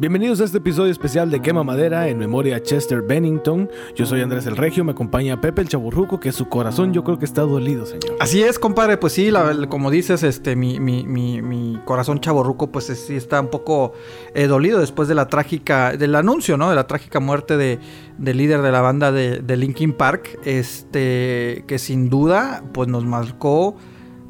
Bienvenidos a este episodio especial de Quema Madera en memoria a Chester Bennington. Yo soy Andrés el Regio, me acompaña Pepe el Chaburruco, que su corazón yo creo que está dolido, señor. Así es, compadre, pues sí, como dices, este, mi, mi, mi, corazón chaborruco, pues sí está un poco eh, dolido después de la trágica, del anuncio, ¿no? De la trágica muerte de, del líder de la banda de, de Linkin Park, este, que sin duda, pues nos marcó,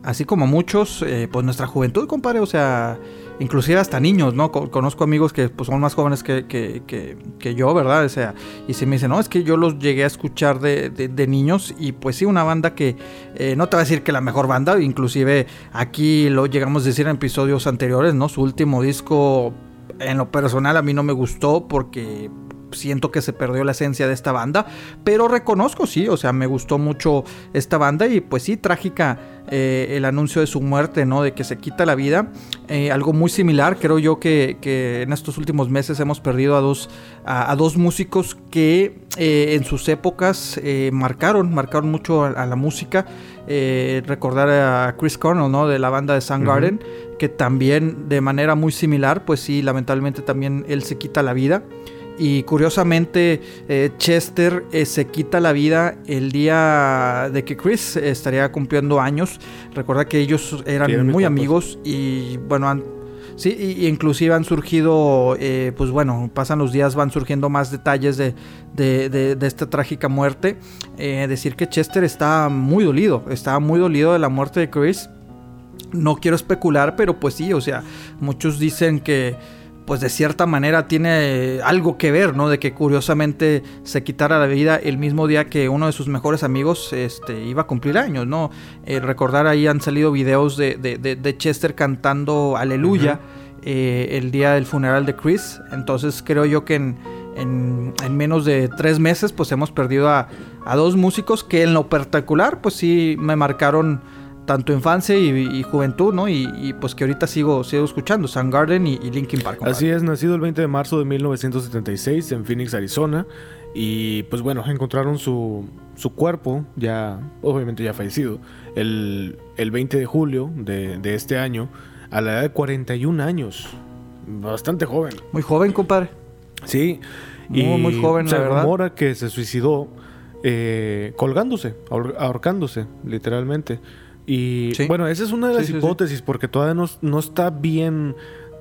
así como muchos, eh, pues nuestra juventud, compadre, o sea inclusive hasta niños, ¿no? Conozco amigos que pues, son más jóvenes que, que, yo, ¿verdad? O sea, y se me dicen, no, es que yo los llegué a escuchar de, de, niños y pues sí, una banda que eh, no te va a decir que la mejor banda, inclusive aquí lo llegamos a decir en episodios anteriores, ¿no? Su último disco, en lo personal, a mí no me gustó porque siento que se perdió la esencia de esta banda, pero reconozco, sí, o sea, me gustó mucho esta banda y pues sí, trágica eh, el anuncio de su muerte, ¿no? De que se quita la vida. Eh, algo muy similar, creo yo que, en estos últimos meses hemos perdido a dos, a, dos músicos que eh, en sus épocas marcaron, marcaron mucho a, la música. recordar a Chris Cornell, ¿no? De la banda de Soundgarden, que también de manera muy similar, pues sí, lamentablemente también él se quita la vida. Y curiosamente, eh, Chester eh, se quita la vida el día de que Chris estaría cumpliendo años. Recuerda que ellos eran muy amigos y bueno, han, sí, y, inclusive han surgido, eh, pues bueno, pasan los días, van surgiendo más detalles de, de, esta trágica muerte. decir que Chester está muy dolido, está muy dolido de la muerte de Chris. No quiero especular, pero pues sí, o sea, muchos dicen que pues de cierta manera tiene algo que ver, ¿no? De que curiosamente se quitara la vida el mismo día que uno de sus mejores amigos este, iba a cumplir años, ¿no? Eh, recordar ahí han salido videos de, Chester cantando Aleluya eh, el día del funeral de Chris. Entonces creo yo que en, en, menos de tres meses pues hemos perdido a, a dos músicos que en lo particular pues sí me marcaron tanto infancia y, juventud, ¿no? Y, pues que ahorita sigo, sigo escuchando, Soundgarden y, y Linkin Park. Así es, nacido el 20 de marzo de 1976 en Phoenix, Arizona. Y pues bueno, encontraron su, su cuerpo, ya obviamente ya fallecido, el, el 20 de julio de, de, este año, a la edad de 41 años. Bastante joven. Muy joven, compadre. Sí. Muy, y muy joven, se la rumora que se suicidó eh, colgándose, ahorcándose, literalmente. Y bueno, esa es una de las hipótesis, porque todavía no, está bien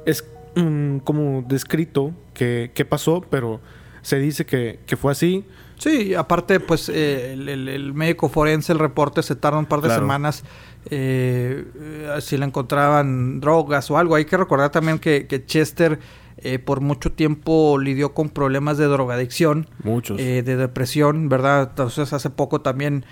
es, mm, como descrito qué, pasó, pero se dice que, fue así. Sí, aparte, pues eh, el, médico forense, el reporte se tarda un par de semanas eh, si le encontraban drogas o algo. Hay que recordar también que, Chester eh, por mucho tiempo lidió con problemas de drogadicción. Muchos. de depresión, ¿verdad? Entonces hace poco también,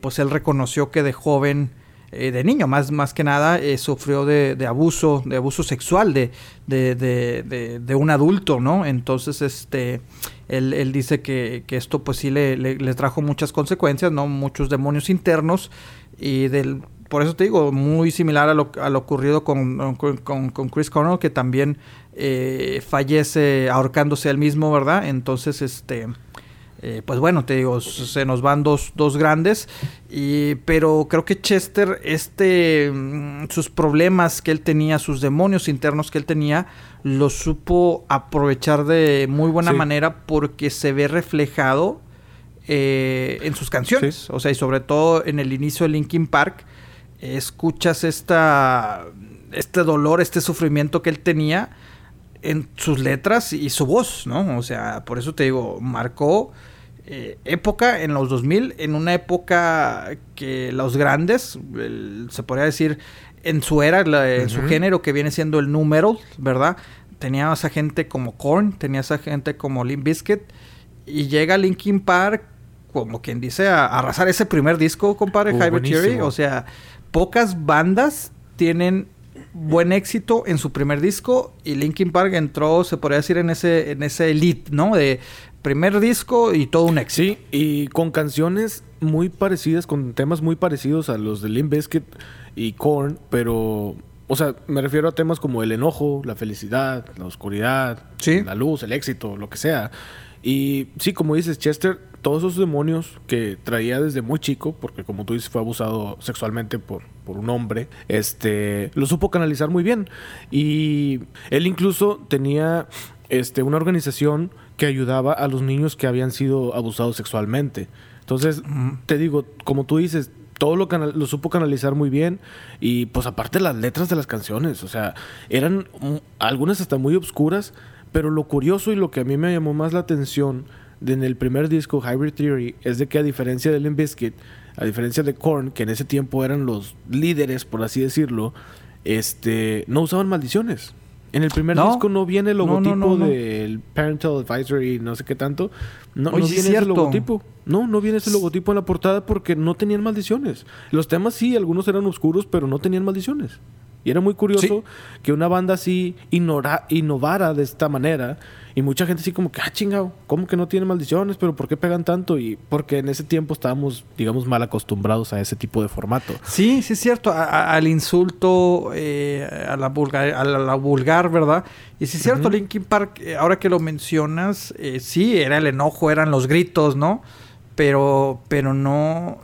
pues él reconoció que de joven eh, de niño, más, más que nada, eh, sufrió de, abuso, de abuso sexual de, de, un adulto, ¿no? Entonces, este, él, dice que, esto pues sí le, le, trajo muchas consecuencias, ¿no? Muchos demonios internos y del... Por eso te digo, muy similar a lo, a lo ocurrido con, con, Chris Cornell, que también eh, fallece ahorcándose él mismo, ¿verdad? Entonces, este... Eh, pues bueno, te digo, se nos van dos, dos grandes, y, pero creo que Chester, este, mm, sus problemas que él tenía, sus demonios internos que él tenía, los supo aprovechar de muy buena manera porque se ve reflejado eh, en sus canciones, o sea, y sobre todo en el inicio de Linkin Park, escuchas esta, este dolor, este sufrimiento que él tenía en sus letras y su voz, ¿no? O sea, por eso te digo, marcó eh, época en los 2000, en una época que los grandes, se podría decir, en su era, en su género que viene siendo el número, ¿verdad? Tenía esa gente como Korn, tenía esa gente como Limp Bizkit, y llega Linkin Park, como quien dice, a, arrasar ese primer disco, compadre, uh, O sea, pocas bandas tienen buen éxito en su primer disco y Linkin Park entró, se podría decir, en ese, en ese elite, ¿no? De primer disco y todo un éxito. Sí, y con canciones muy parecidas, con temas muy parecidos a los de Limp Bizkit y Korn, pero, o sea, me refiero a temas como el enojo, la felicidad, la oscuridad, la luz, el éxito, lo que sea. Y sí, como dices, Chester, todos esos demonios que traía desde muy chico, porque como tú dices, fue abusado sexualmente por, por un hombre, este, lo supo canalizar muy bien. Y él incluso tenía este, una organización que ayudaba a los niños que habían sido abusados sexualmente. Entonces, te digo, como tú dices, todo lo, lo supo canalizar muy bien y pues aparte las letras de las canciones, o sea, eran algunas hasta muy obscuras, pero lo curioso y lo que a mí me llamó más la atención de en el primer disco, Hybrid Theory, es de que a diferencia de Limp Bizkit, a diferencia de Korn, que en ese tiempo eran los líderes, por así decirlo, este, no usaban maldiciones. En el primer disco no viene el logotipo del Parental Advisory, no sé qué tanto. No, viene ese logotipo. No, no viene ese logotipo en la portada porque no tenían maldiciones. Los temas sí, algunos eran oscuros, pero no tenían maldiciones. Y era muy curioso que una banda así innovara de esta manera. Y mucha gente así como que, ah, chingado, ¿cómo que no tiene maldiciones? ¿Pero por qué pegan tanto? Y porque en ese tiempo estábamos, digamos, mal acostumbrados a ese tipo de formato. Sí, sí es cierto. al insulto, eh, a, la vulgar, a la, vulgar, ¿verdad? Y sí es cierto, Linkin Park, eh, ahora que lo mencionas, eh, sí, era el enojo, eran los gritos, ¿no? Pero, pero no,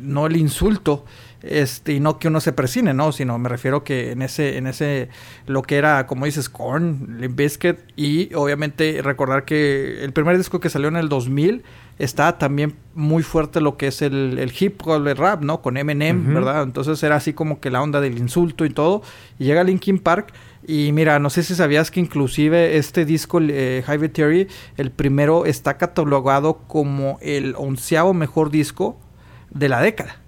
no el insulto este, y no que uno se presine, ¿no? Sino me refiero que en ese, en ese, lo que era, como dices, Korn, Limp Bizkit, y obviamente recordar que el primer disco que salió en el 2000 está también muy fuerte lo que es el, hip hop, el rap, ¿no? Con Eminem, ¿verdad? Entonces era así como que la onda del insulto y todo, y llega Linkin Park, y mira, no sé si sabías que inclusive este disco, eh, Theory, el primero está catalogado como el onceavo mejor disco de la década.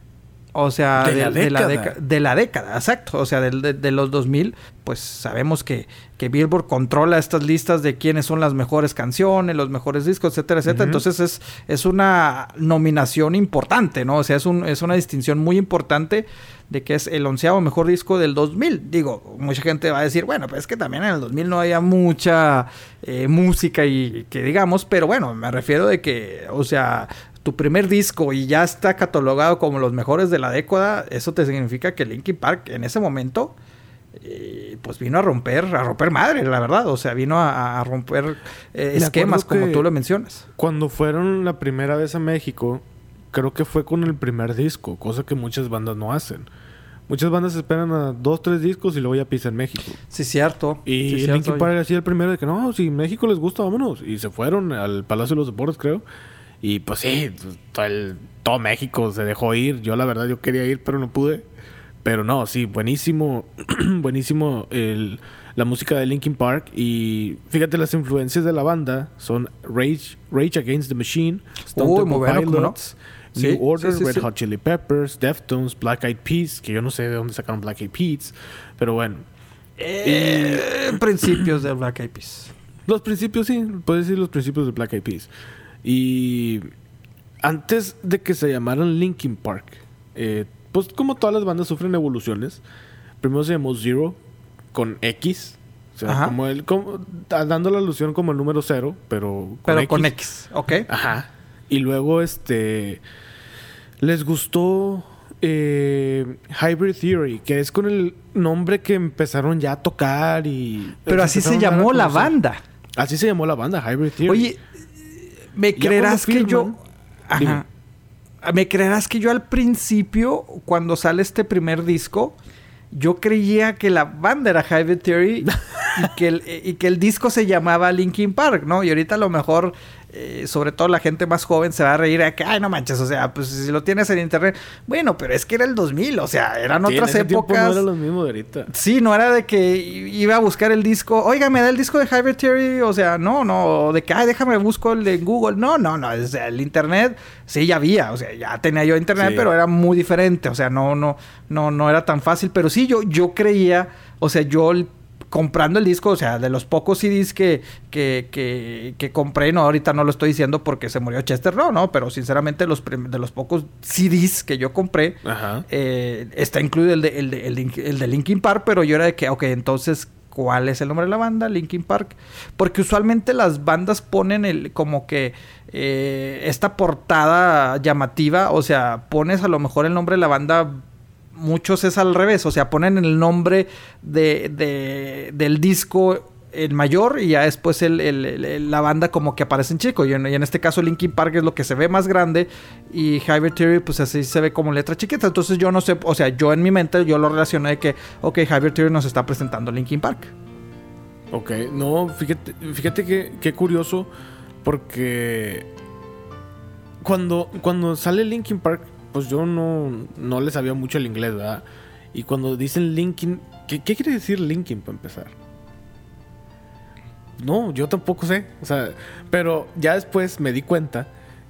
O sea, de, la, década. de la década, exacto. O sea, de, los 2000, pues sabemos que, que, Billboard controla estas listas de quiénes son las mejores canciones, los mejores discos, etcétera, etcétera. Entonces es, es una nominación importante, ¿no? O sea, es, un, es una distinción muy importante de que es el onceavo mejor disco del 2000. Digo, mucha gente va a decir, bueno, pues es que también en el 2000 no había mucha eh, música y que digamos, pero bueno, me refiero de que, o sea, tu primer disco y ya está catalogado como los mejores de la década, eso te significa que Linkin Park en ese momento eh, pues vino a romper, a romper madre, la verdad. O sea, vino a, romper eh, esquemas, como tú lo mencionas. Cuando fueron la primera vez a México, creo que fue con el primer disco, cosa que muchas bandas no hacen. Muchas bandas esperan a dos, tres discos y luego ya pisan México. Sí, cierto. Y Linkin Park hacía el primero de que no, si México les gusta, vámonos. Y se fueron al Palacio de los Deportes, creo. Y pues sí, todo, el, todo México se dejó ir. Yo la verdad yo quería ir, pero no pude. Pero no, sí, buenísimo, buenísimo el, la música de Linkin Park. Y fíjate, las influencias de la banda son Rage, Rage Against the Machine, Stone Temple Pilots, New Order, Red Hot Chili Peppers, Deftones, Black Eyed Peas, que yo no sé de dónde sacaron Black Eyed Peas, pero bueno. Eh, principios de Black Eyed Peas. Los principios, sí, puedes decir los principios de Black Eyed Peas. Y antes de que se llamaran Linkin Park, eh, pues como todas las bandas sufren evoluciones, primero se llamó Zero con X. O sea, como el, como, dando la alusión como el número cero, pero con pero X. con X, ok. Ajá. Y luego, este, les gustó eh, Hybrid Theory, que es con el nombre que empezaron ya a tocar y... Pero así se llamó la banda. Así se llamó la banda, Hybrid Theory. Oye, me creerás que yo. Ajá. Me creerás que yo al principio, cuando sale este primer disco, yo creía que la banda era Hybrid Theory y, que el, y que el disco se llamaba Linkin Park, ¿no? Y ahorita a lo mejor eh, sobre todo la gente más joven se va a reír a que, ay, no manches, o sea, pues si lo tienes en internet, bueno, pero es que era el 2000, o sea, eran otras épocas. No era lo mismo de ahorita. Sí, no era de que iba a buscar el disco, oiga, me da el disco de Hybrid Theory, o sea, no, no, de que, ay, déjame busco el de Google, no, no, no, o sea, el internet sí ya había, o sea, ya tenía yo internet, pero era muy diferente, o sea, no, no, no, no era tan fácil, pero sí, yo, yo creía, o sea, yo comprando el disco, o sea, de los pocos CDs que, que, que, que, compré, no, ahorita no lo estoy diciendo porque se murió Chester, no, no, pero sinceramente los de los pocos CDs que yo compré, eh, está incluido el de, el, de, el, de, Linkin Park, pero yo era de que, ok, entonces, ¿cuál es el nombre de la banda? Linkin Park. Porque usualmente las bandas ponen el, como que eh, esta portada llamativa, o sea, pones a lo mejor el nombre de la banda muchos es al revés, o sea, ponen el nombre de, del disco el mayor y ya después el, la banda como que aparece en chico. Y en, en, este caso Linkin Park es lo que se ve más grande y Hybrid Theory pues así se ve como letra chiquita. Entonces yo no sé, o sea, yo en mi mente yo lo relacioné de que, ok, Hybrid Theory nos está presentando Linkin Park. Ok, no, fíjate, fíjate que, qué curioso porque cuando, cuando sale Linkin Park, pues yo no, no le sabía mucho el inglés, ¿verdad? Y cuando dicen Linkin, ¿qué, ¿qué quiere decir Linkin para empezar? No, yo tampoco sé. O sea, pero ya después me di cuenta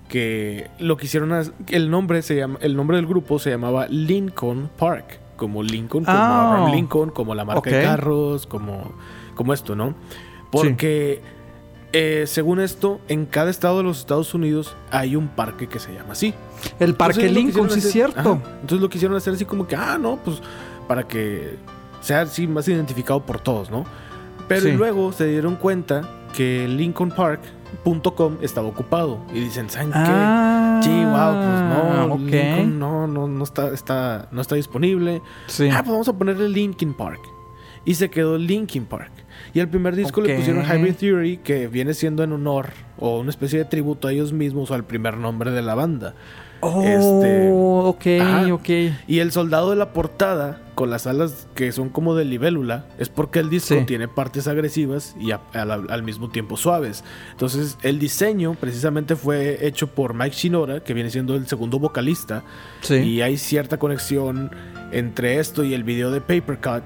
que lo que hicieron el nombre se llama el nombre del grupo se llamaba Lincoln Park, como Lincoln, como Ah. Abraham Lincoln, como la marca de carros, como como esto, ¿no? Porque eh, según esto, en cada estado de los Estados Unidos hay un parque que se llama así. El Parque Entonces, Lincoln, sí es cierto. Ajá. Entonces lo quisieron hacer así como que, ah, no, pues para que sea así más identificado por todos, ¿no? Pero Sí. luego se dieron cuenta que lincolnpark.com estaba ocupado y dicen, ¿saben Ah, qué? Sí, wow, pues no. Lincoln no, no, no está, está, no está disponible. Sí. Ah, pues vamos a ponerle Linkin Park. Y se quedó Linkin Park. Y al primer disco le pusieron Hybrid Theory, que viene siendo en honor o una especie de tributo a ellos mismos o al primer nombre de la banda. Oh, Este, ok, ajá. ok. Y el soldado de la portada, con las alas que son como de libélula, es porque el disco Sí. tiene partes agresivas y a- al, al mismo tiempo suaves. Entonces, el diseño precisamente fue hecho por Mike Shinoda, que viene siendo el segundo vocalista. Sí. Y hay cierta conexión entre esto y el video de Paper Cut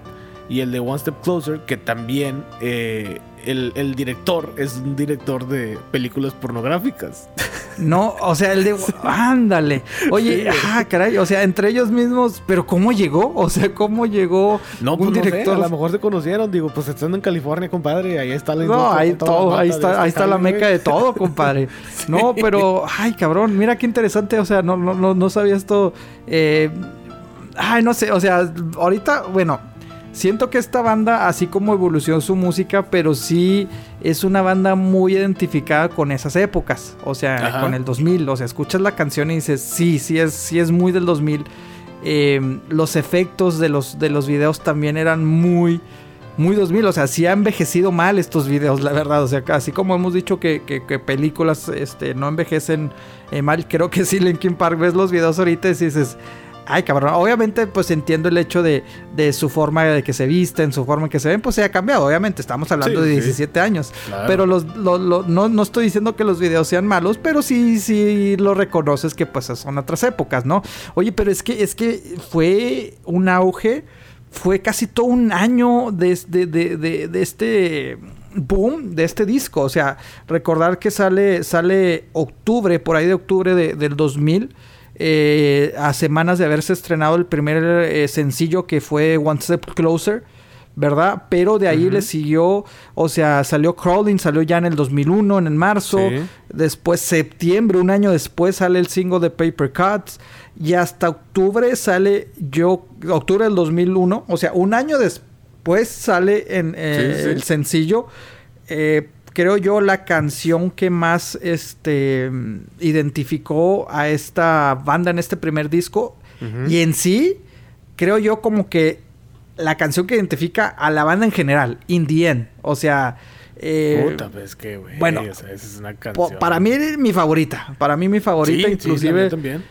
y el de One Step Closer, que también eh, el, el director es un director de películas pornográficas. No, o sea, el de. Ándale. Oye, ah, caray. O sea, entre ellos mismos. Pero ¿cómo llegó? O sea, ¿cómo llegó No, un pues no sé, director? a lo mejor se conocieron. Digo, pues estando en California, compadre, ahí está la No, ahí todo, ahí está, este ahí está la meca de todo, compadre. No, pero, ay, cabrón, mira qué interesante, o sea, no, no, no, no sabía esto. eh, ay, no sé, o sea, ahorita, bueno, siento que esta banda, así como evolucionó su música, pero sí es una banda muy identificada con esas épocas, o sea, Ajá. con el 2000, o sea, escuchas la canción y dices, sí, sí es, sí es muy del 2000. Eh, los efectos de los, de los videos también eran muy muy 2000, o sea, sí ha envejecido mal estos videos, la verdad, o sea, así como hemos dicho que, que- que películas este, no envejecen eh, mal, creo que sí, Linkin Park, ves los videos ahorita y dices, ay cabrón, obviamente pues entiendo el hecho de, de su forma de que se visten, su forma en que se ven, pues se ha cambiado, obviamente, estamos hablando Sí, de sí. 17 años, Claro. pero los, lo- lo- no, no estoy diciendo que los videos sean malos, pero sí, sí lo reconoces que pues son otras épocas, ¿no? Oye, pero es que, es que fue un auge, fue casi todo un año de, de, de- de- de este boom de este disco. O sea, recordar que sale, sale octubre, por ahí de octubre de- del 2000. Eh, a semanas de haberse estrenado el primer eh, sencillo que fue One Step Closer, ¿verdad? Pero de ahí le siguió, o sea, salió Crawling, salió ya en el 2001, en el marzo. Sí. Después, septiembre, un año después, sale el single de Paper Cuts. Y hasta octubre sale yo, octubre del 2001, o sea, un año después sale en eh, Sí, sí. el sencillo. eh, creo yo la canción que más este identificó a esta banda en este primer disco. Y en sí, creo yo como que la canción que identifica a la banda en general, In the End. O sea, eh, Puta, pues que, güey. bueno, o sea, esa es una canción. para mí mi favorita. Para mí mi favorita, Sí, sí, la inclusive. también.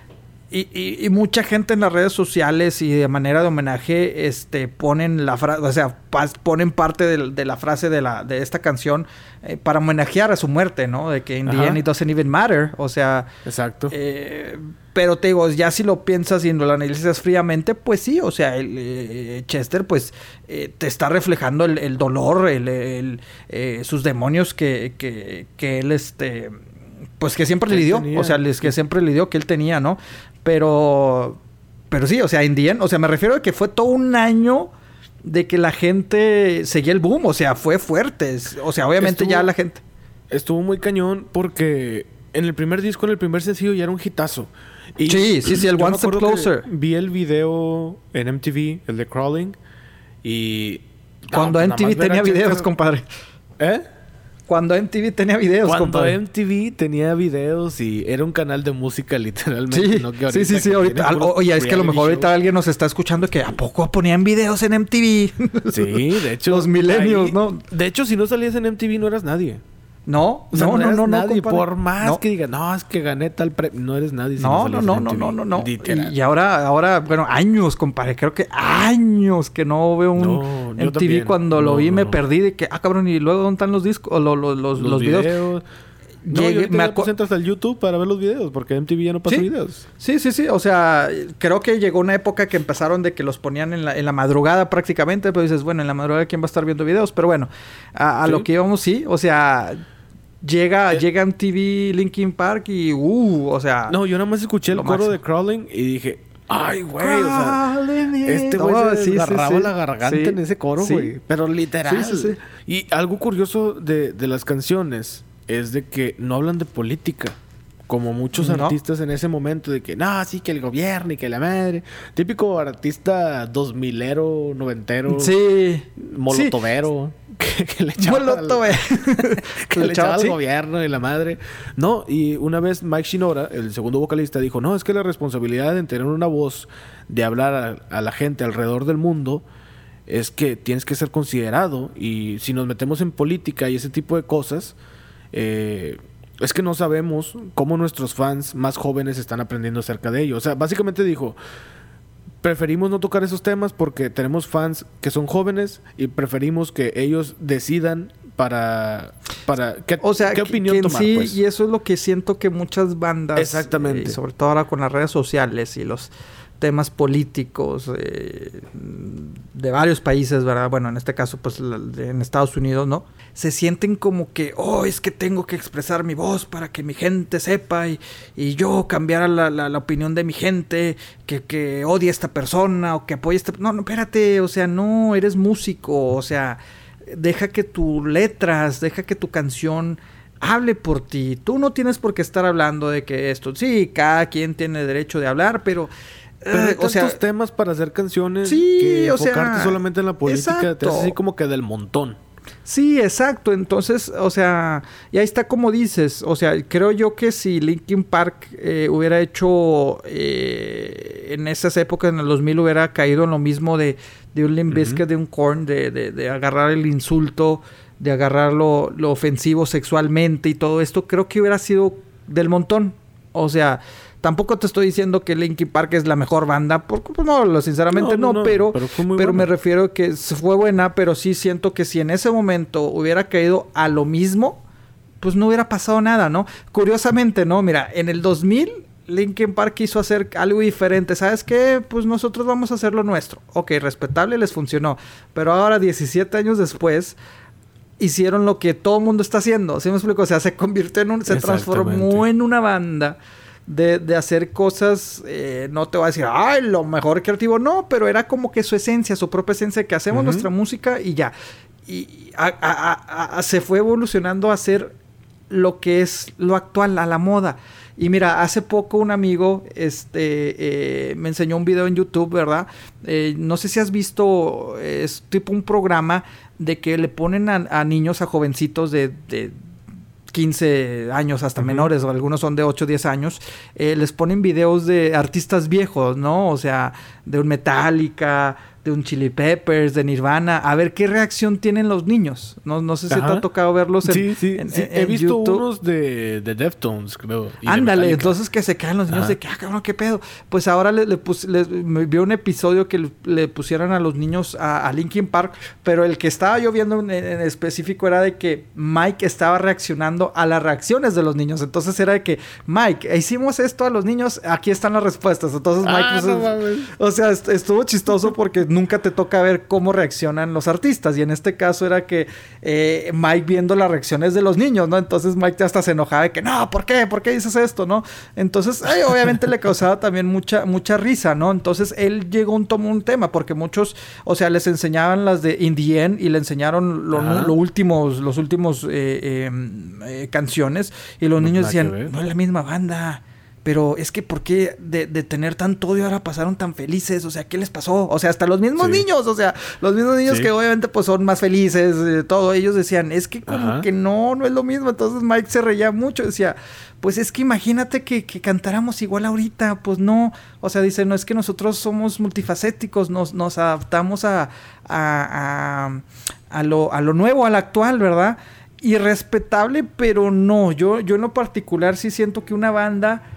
Y, y- y mucha gente en las redes sociales y de manera de homenaje este, ponen la frase, o sea, pas- ponen parte de, la frase de, la, de esta canción eh, para homenajear a su muerte, ¿no? De que in the Ajá. end it doesn't even matter. O sea, Exacto. eh, pero te digo, ya si lo piensas y lo analizas fríamente, pues sí, o sea, el, eh, Chester pues eh, te está reflejando el, el dolor, el, el, eh, sus demonios que, que, que él este pues que siempre Que le dio, tenía. o sea, les- que siempre le dio, que él tenía, ¿no? Pero pero sí, o sea, Indien, o sea, me refiero a que fue todo un año de que la gente seguía el boom, o sea, fue fuerte, o sea, obviamente Estuvo- ya la gente Estuvo muy cañón porque en el primer disco, en el primer sencillo, ya era un hitazo. Y Sí, sí, sí, el One Step Closer. Vi el video en MTV, el de Crawling. Y. cuando No, pues, MTV tenía videos, compadre. ¿Eh? Cuando MTV tenía videos, Cuando compadre. MTV tenía videos y era un canal de música literalmente. Sí, no que sí, sí, sí, ahorita. al- oye, es que a lo mejor ahorita alguien nos está escuchando que ¿a poco ponían videos en MTV? Sí, de hecho. Los millennials, ¿no? De hecho, si no salías en MTV no eras nadie. No, O sea, no, no, no, no, nadie. por más No. que digas, no, es que gané tal premio. No eres nadie si No, no, no, no, no, no, no. Y, y ahora, ahora, bueno, años, compadre. Creo que años que no veo un No, MTV también. cuando lo vi me perdí de que, ah, cabrón, y luego dónde están los discos, o lo- lo- los, los, videos. No, Llegué- me entras al YouTube para ver los videos, porque MTV ya no pasa Sí. videos. Sí, sí, sí. O sea, creo que llegó una época que empezaron de que los ponían en la, en la madrugada prácticamente. Pero dices, bueno, en la madrugada quién va a estar viendo videos. Pero bueno, a, a Sí. lo que íbamos, sí. O sea, llega, Eh. llega MTV Linkin Park y, uh, o sea. No, yo nada más escuché el coro máximo. de Crawling y dije, ay, güey, o sea, Este güey Oh, se sí, sí, desgarraba sí. la garganta en ese coro, güey. Pero literal. Y algo curioso de, de las canciones es de que no hablan de política. Como muchos No. artistas en ese momento, de que no, sí, que el gobierno y que la madre. Típico artista dos milero, noventero, Sí. molotovero, que, que le echaba al- que le echaba al gobierno y la madre. No, y una vez Mike Shinoda, el segundo vocalista, dijo, no, es que la responsabilidad de tener una voz, de hablar a, a la gente alrededor del mundo, es que tienes que ser considerado. Y si nos metemos en política y ese tipo de cosas, eh, es que no sabemos cómo nuestros fans más jóvenes están aprendiendo acerca de ello. O sea, básicamente dijo, preferimos no tocar esos temas porque tenemos fans que son jóvenes y preferimos que ellos decidan para para qué, O sea, qué que- opinión que en tomar sí, pues. y eso es lo que siento que muchas bandas, Exactamente. eh, y sobre todo ahora con las redes sociales y los temas políticos eh, de varios países, ¿verdad? Bueno, en este caso, pues en Estados Unidos, ¿no? Se sienten como que, oh, es que tengo que expresar mi voz para que mi gente sepa y, y yo cambiar la, la- la opinión de mi gente, que, que odie a esta persona o que apoye a esta... No, no, espérate, o sea, no, eres músico, o sea, deja que tus letras, deja que tu canción hable por ti. Tú no tienes por qué estar hablando de que esto, sí, cada quien tiene derecho de hablar, pero... Pero hay eh, o sea, tantos temas para hacer canciones Sí, que o sea, enfocarte solamente en la política te exacto. hace así como que del montón. Sí, exacto. Entonces, o sea, y ahí está como dices. O sea, creo yo que si Linkin Park eh, hubiera hecho eh, en esas épocas, en el 2000, hubiera caído en lo mismo de, de un Limp de un Korn, de, de- de agarrar el insulto, de agarrar lo, lo ofensivo sexualmente y todo esto, creo que hubiera sido del montón. O sea, tampoco te estoy diciendo que Linkin Park es la mejor banda, porque pues, no, sinceramente no, No, no, no, pero, pero me refiero que se fue buena, pero sí siento que si en ese momento hubiera caído a lo mismo, pues no hubiera pasado nada, ¿no? Curiosamente, ¿no? Mira, en el 2000 Linkin Park quiso hacer algo diferente. ¿Sabes qué? Pues nosotros vamos a hacer lo nuestro. Ok, respetable, les funcionó. Pero ahora, 17 años después, hicieron lo que todo el mundo está haciendo. ¿Sí me explico? O sea, se convirtió en un... Se transformó en una banda de, de hacer cosas... eh, no te voy a decir, ay, lo mejor creativo. No, pero era como que su esencia, su propia esencia, que hacemos nuestra música y ya. Y a- a- a- a- se fue evolucionando a hacer lo que es lo actual, a la moda. Y mira, hace poco un amigo este, eh, me enseñó un video en YouTube, ¿verdad? Eh, no sé si has visto, es tipo un programa de que le ponen a, a niños, a jovencitos de, de 15 años hasta Ujú. menores, o algunos son de 8 o 10 años, eh, les ponen videos de artistas viejos, ¿no? O sea, de un Metallica, de un Chili Peppers, de Nirvana, a ver qué reacción tienen los niños. No, no sé si te ha tocado verlos en, sí, sí, en- sí. en- He en visto YouTube. unos de, de Deftones, creo. de Ándale, entonces que se caen los niños Ajá. de que, ah, cabrón, qué pedo. Pues ahora le, le pus- le- me vi un episodio que le, le pusieran a los niños a, a Linkin Park, pero el que estaba yo viendo en, en específico era de que Mike estaba reaccionando a las reacciones de los niños. Entonces era de que, Mike, hicimos esto a los niños, aquí están las respuestas. Entonces Mike, Ah, pues, no o sea, est- estuvo chistoso porque nunca te toca ver cómo reaccionan los artistas. Y en este caso era que eh, Mike viendo las reacciones de los niños, ¿no? Entonces Mike hasta se enojaba de que, no, ¿por qué? ¿Por qué dices esto? ¿No? Entonces, ay, obviamente le causaba también mucha, mucha risa, ¿no? Entonces él llegó un tomó un tema porque muchos, o sea, les enseñaban las de In the End y le enseñaron lo, Ajá. lo últimos, los últimos eh, eh, canciones y los niños decían, no es la misma banda. Pero es que ¿por qué de, tener tanto odio ahora pasaron tan felices? O sea, ¿qué les pasó? O sea, hasta los mismos niños, o sea, los mismos niños que obviamente pues son más felices, eh, todo, ellos decían, es que como que no, no es lo mismo. Entonces Mike se reía mucho, decía, pues es que imagínate que, cantáramos igual ahorita, pues no, o sea, dice, no es que nosotros somos multifacéticos, nos, nos adaptamos a, a, a, lo, a lo nuevo, al actual, ¿verdad? Irrespetable, pero no, yo, yo en lo particular sí siento que una banda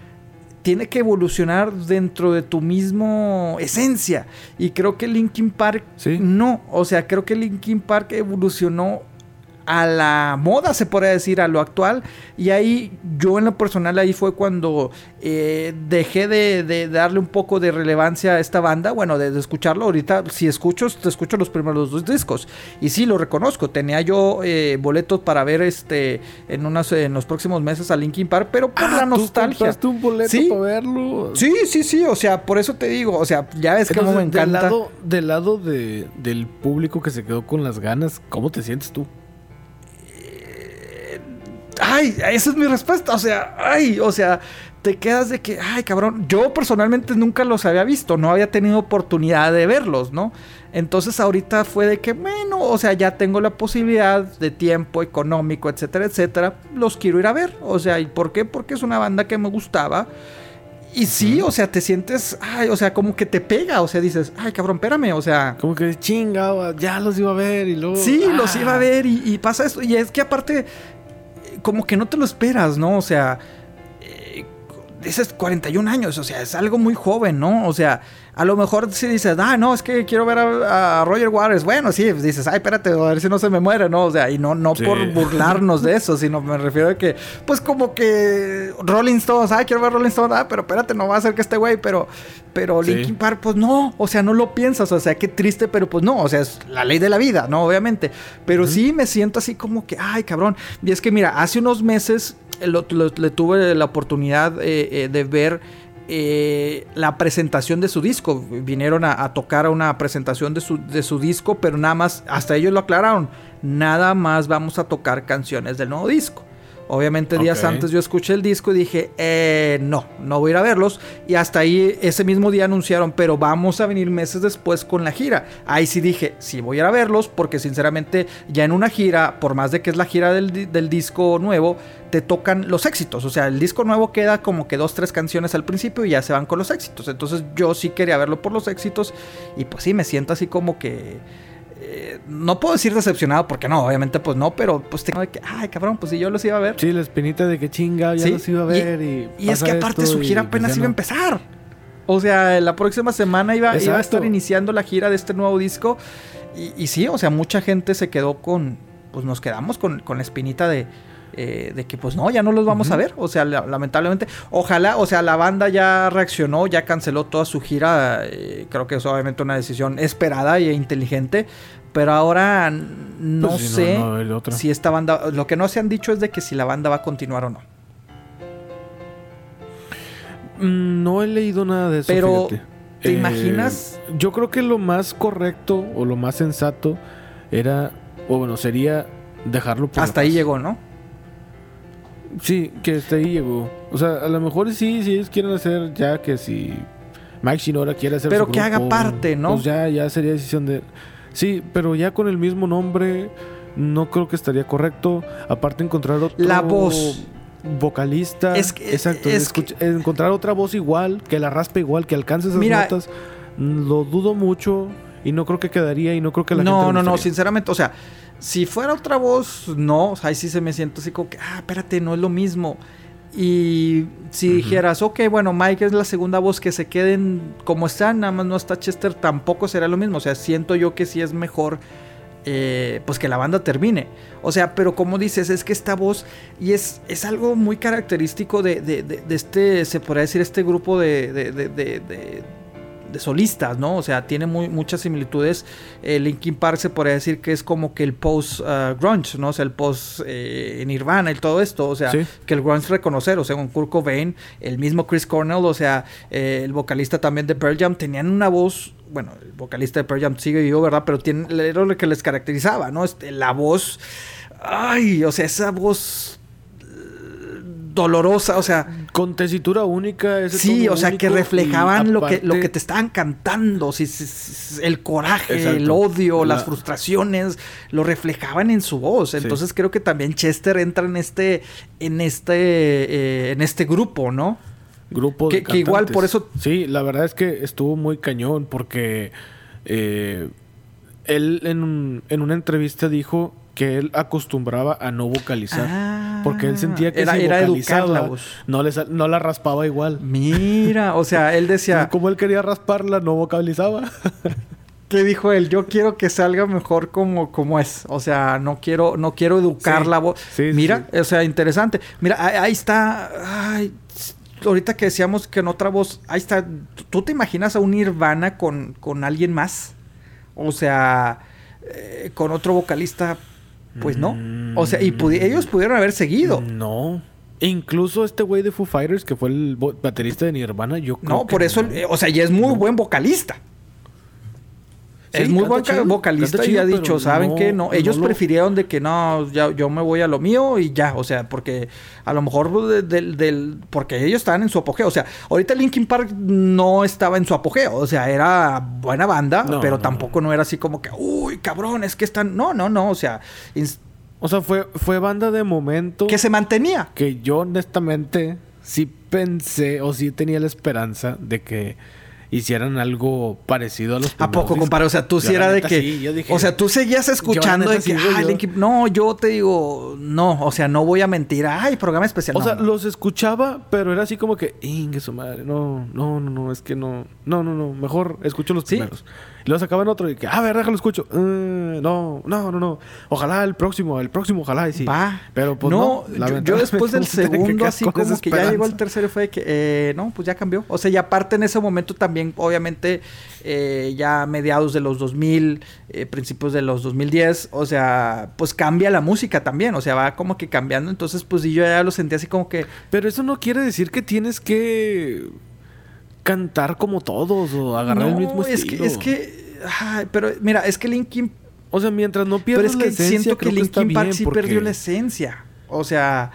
tiene que evolucionar dentro de tu mismo esencia. Y creo que Linkin Park no. O sea, creo que Linkin Park evolucionó a la moda, se podría decir, a lo actual. Y ahí, yo en lo personal, ahí fue cuando eh, dejé de, darle un poco de relevancia a esta banda. Bueno, de, escucharlo. Ahorita, si escucho, te escucho los primeros dos discos. Y sí, lo reconozco. Tenía yo eh, boletos para ver este en, unas, en los próximos meses a Linkin Park, pero por ah, la nostalgia. ¿tú un boleto ¿Sí? para verlo? Sí, sí, sí. O sea, por eso te digo. O sea, ya ves que me encanta. Del lado, del lado de, del público que se quedó con las ganas, ¿cómo te sientes tú? Ay, esa es mi respuesta. O sea, ay, o sea, te quedas de que, ay, cabrón, yo personalmente nunca los había visto, no había tenido oportunidad de verlos, ¿no? Entonces ahorita fue de que, bueno, o sea, ya tengo la posibilidad de tiempo económico, etcétera, etcétera, los quiero ir a ver. O sea, ¿y por qué? Porque es una banda que me gustaba. Y sí, o sea, te sientes, ay, o sea, como que te pega, o sea, dices, ay, cabrón, espérame, o sea. Como que chinga, ya los iba a ver y luego. Sí, los iba a ah. ver y, y, pasa esto. Y es que aparte, como que no te lo esperas, ¿no? O sea, eh, dices 41 años, o sea, es algo muy joven, ¿no? O sea, a lo mejor si dices, ah, no, es que quiero ver a, Roger Waters. Bueno, sí, dices, ay, espérate, a ver si no se me muere, ¿no? O sea, y no, no por burlarnos de eso, sino me refiero a que, pues como que Rolling Stones, ay, quiero ver Rolling Stones, ah, pero espérate, no va a ser que este güey, pero, pero Linkin Park, pues no, o sea, no lo piensas, o sea, qué triste, pero pues no, o sea, es la ley de la vida, ¿no? Obviamente. Pero sí me siento así como que, ay, cabrón. Y es que mira, hace unos meses le tuve la oportunidad eh, eh, de ver eh, la presentación de su disco. Vinieron a, tocar a una presentación de su, de su, disco, pero nada más, hasta ellos lo aclararon, nada más vamos a tocar canciones del nuevo disco. Obviamente días antes yo escuché el disco y dije, eh, no, no voy a ir a verlos. Y hasta ahí ese mismo día anunciaron, pero vamos a venir meses después con la gira. Ahí sí dije, sí voy a ir a verlos porque sinceramente ya en una gira, por más de que es la gira del, disco nuevo, te tocan los éxitos. O sea, el disco nuevo queda como que dos, tres canciones al principio y ya se van con los éxitos. Entonces yo sí quería verlo por los éxitos y pues sí, me siento así como que eh, no puedo decir decepcionado porque no, obviamente pues no, pero pues tengo que, ay cabrón, pues si yo los iba a ver. Sí, la espinita de que chinga, ya los iba a ver y... Y, es que aparte su gira pues, apenas iba a empezar. O sea, la próxima semana iba, a estar iniciando la gira de este nuevo disco. Y, sí, o sea, mucha gente se quedó con, pues nos quedamos con, con la espinita de... Eh, de que pues no, ya no los vamos a ver. O sea, lamentablemente, ojalá, o sea, la banda ya reaccionó, ya canceló toda su gira. Eh, creo que es obviamente una decisión esperada e inteligente. Pero ahora no pues sé si esta banda, lo que no se han dicho es de que si la banda va a continuar o no. Mm, no he leído nada de eso. Pero, ¿te eh, imaginas? Yo creo que lo más correcto o lo más sensato era, o bueno, sería dejarlo por Hasta ahí llegó, ¿no? Sí, que hasta ahí llegó. O sea, a lo mejor sí, si ellos quieren hacer ya que si Mike Shinora quiere hacer Pero que haga parte, ¿no? Pues ya, ya sería decisión de. Sí, pero ya con el mismo nombre no creo que estaría correcto. Aparte encontrar otro la voz vocalista, es que, exacto, encontrar otra voz igual, que la raspe igual, que alcance esas notas, lo dudo mucho y no creo que quedaría y no creo que la no, No, no, no, sinceramente, o sea, si fuera otra voz, no, o sea, ahí sí se me siento así como que, ah, espérate, no es lo mismo. Y si dijeras, ok, bueno, Mike es la segunda voz que se queden como están, nada más no está Chester, tampoco será lo mismo. O sea, siento yo que sí es mejor, eh, pues que la banda termine. O sea, pero como dices, es que esta voz, y es, es algo muy característico de, de, de este, se podría decir, este grupo de, de solistas, ¿no? O sea, tiene muy, muchas similitudes. El Linkin Park se podría decir que es como que el post-grunge, uh, ¿no? O sea, el post eh, Nirvana y todo esto. O sea, que el grunge reconocer, o sea, con Kurt Cobain, el mismo Chris Cornell, o sea, eh, el vocalista también de Pearl Jam, tenían una voz bueno, el vocalista de Pearl Jam sigue vivo, ¿verdad? Pero tiene, era lo que les caracterizaba, ¿no? Este, la voz, ay, o sea, esa voz dolorosa, o sea, Con tesitura única. Ese sí, o sea, que reflejaban lo que, lo que te estaban cantando, si- si- si- el coraje, Exacto. el odio, La- las frustraciones, lo reflejaban en su voz. Entonces creo que también Chester entra en este, en este, eh, en este grupo, ¿no? grupo de Que- que igual por eso- Sí, la verdad es que estuvo muy cañón porque eh, él en, en una entrevista dijo que él acostumbraba a no vocalizar. Ah, porque él sentía que era- si era educar vocalizaba, la voz. No, le sal- no la raspaba igual. Mira, o sea, él decía, Como él quería rasparla, no vocalizaba. ¿qué dijo él? Yo quiero que salga mejor como, como es. O sea, no quiero, no quiero educar Sí, la voz. sí, Mira, sí. o sea, interesante. Mira, ahí, ahí está. Ay, ahorita que decíamos que en otra voz, ahí está. ¿Tú te imaginas a un Nirvana con, con alguien más? O sea, eh, con otro vocalista, pues no. O sea, y pudi- ellos pudieron haber seguido. No. Incluso este güey de Foo Fighters, que fue el baterista de Nirvana, yo creo No, que por eso, no. eh, o sea, y es muy buen vocalista. Sí, es muy buen ca- chido, vocalista canta y ha chido, dicho, ¿saben no- qué? No, no ellos lo- prefirieron de que no, ya, yo me voy a lo mío y ya, o sea, porque a lo mejor de- del, del- porque ellos estaban en su apogeo, o sea, ahorita Linkin Park no estaba en su apogeo, o sea, era buena banda, No, pero no, tampoco no. era así como que, uy, cabrón, es que están, no, no, no, o sea, O sea, fue, fue banda de momento que se mantenía. que yo honestamente sí pensé o sí tenía la esperanza de que hicieran algo parecido a los ¿A poco, compadre? O sea, tú Yo, sí era de que. sí, yo dije- o sea, tú seguías escuchando de que. sí, "Ay, yo- Linkin-". No, yo te digo. No, o sea, no voy a mentir. Ay, programa especial. O No, sea, no. los escuchaba, pero era así como que, ingue su madre, no, no, no, no, es que no, no, no, no, mejor escucho los Sí. primeros. Y luego sacaban otro y que, a ver, déjalo escucho. "Eh, no, no, no, no. Ojalá el próximo, el próximo, ojalá y sí. Va. Pero pues no, no. yo- yo, después del segundo, así como que ya llegó el tercero, fue de que, eh, no, pues ya cambió. O sea, y aparte en ese momento también, obviamente, eh, ya mediados de los 2000, eh, principios de los 2010, o sea, pues cambia la música también, o sea, va como que cambiando. Entonces, pues y yo ya lo sentí así como que, Pero eso no quiere decir que tienes que cantar como todos o agarrar el mismo es estilo. que, es que, ay, pero mira, es que Linkin O sea, mientras no Pero pierdas es la que esencia, siento que Linkin Park sí porque perdió la esencia. O sea,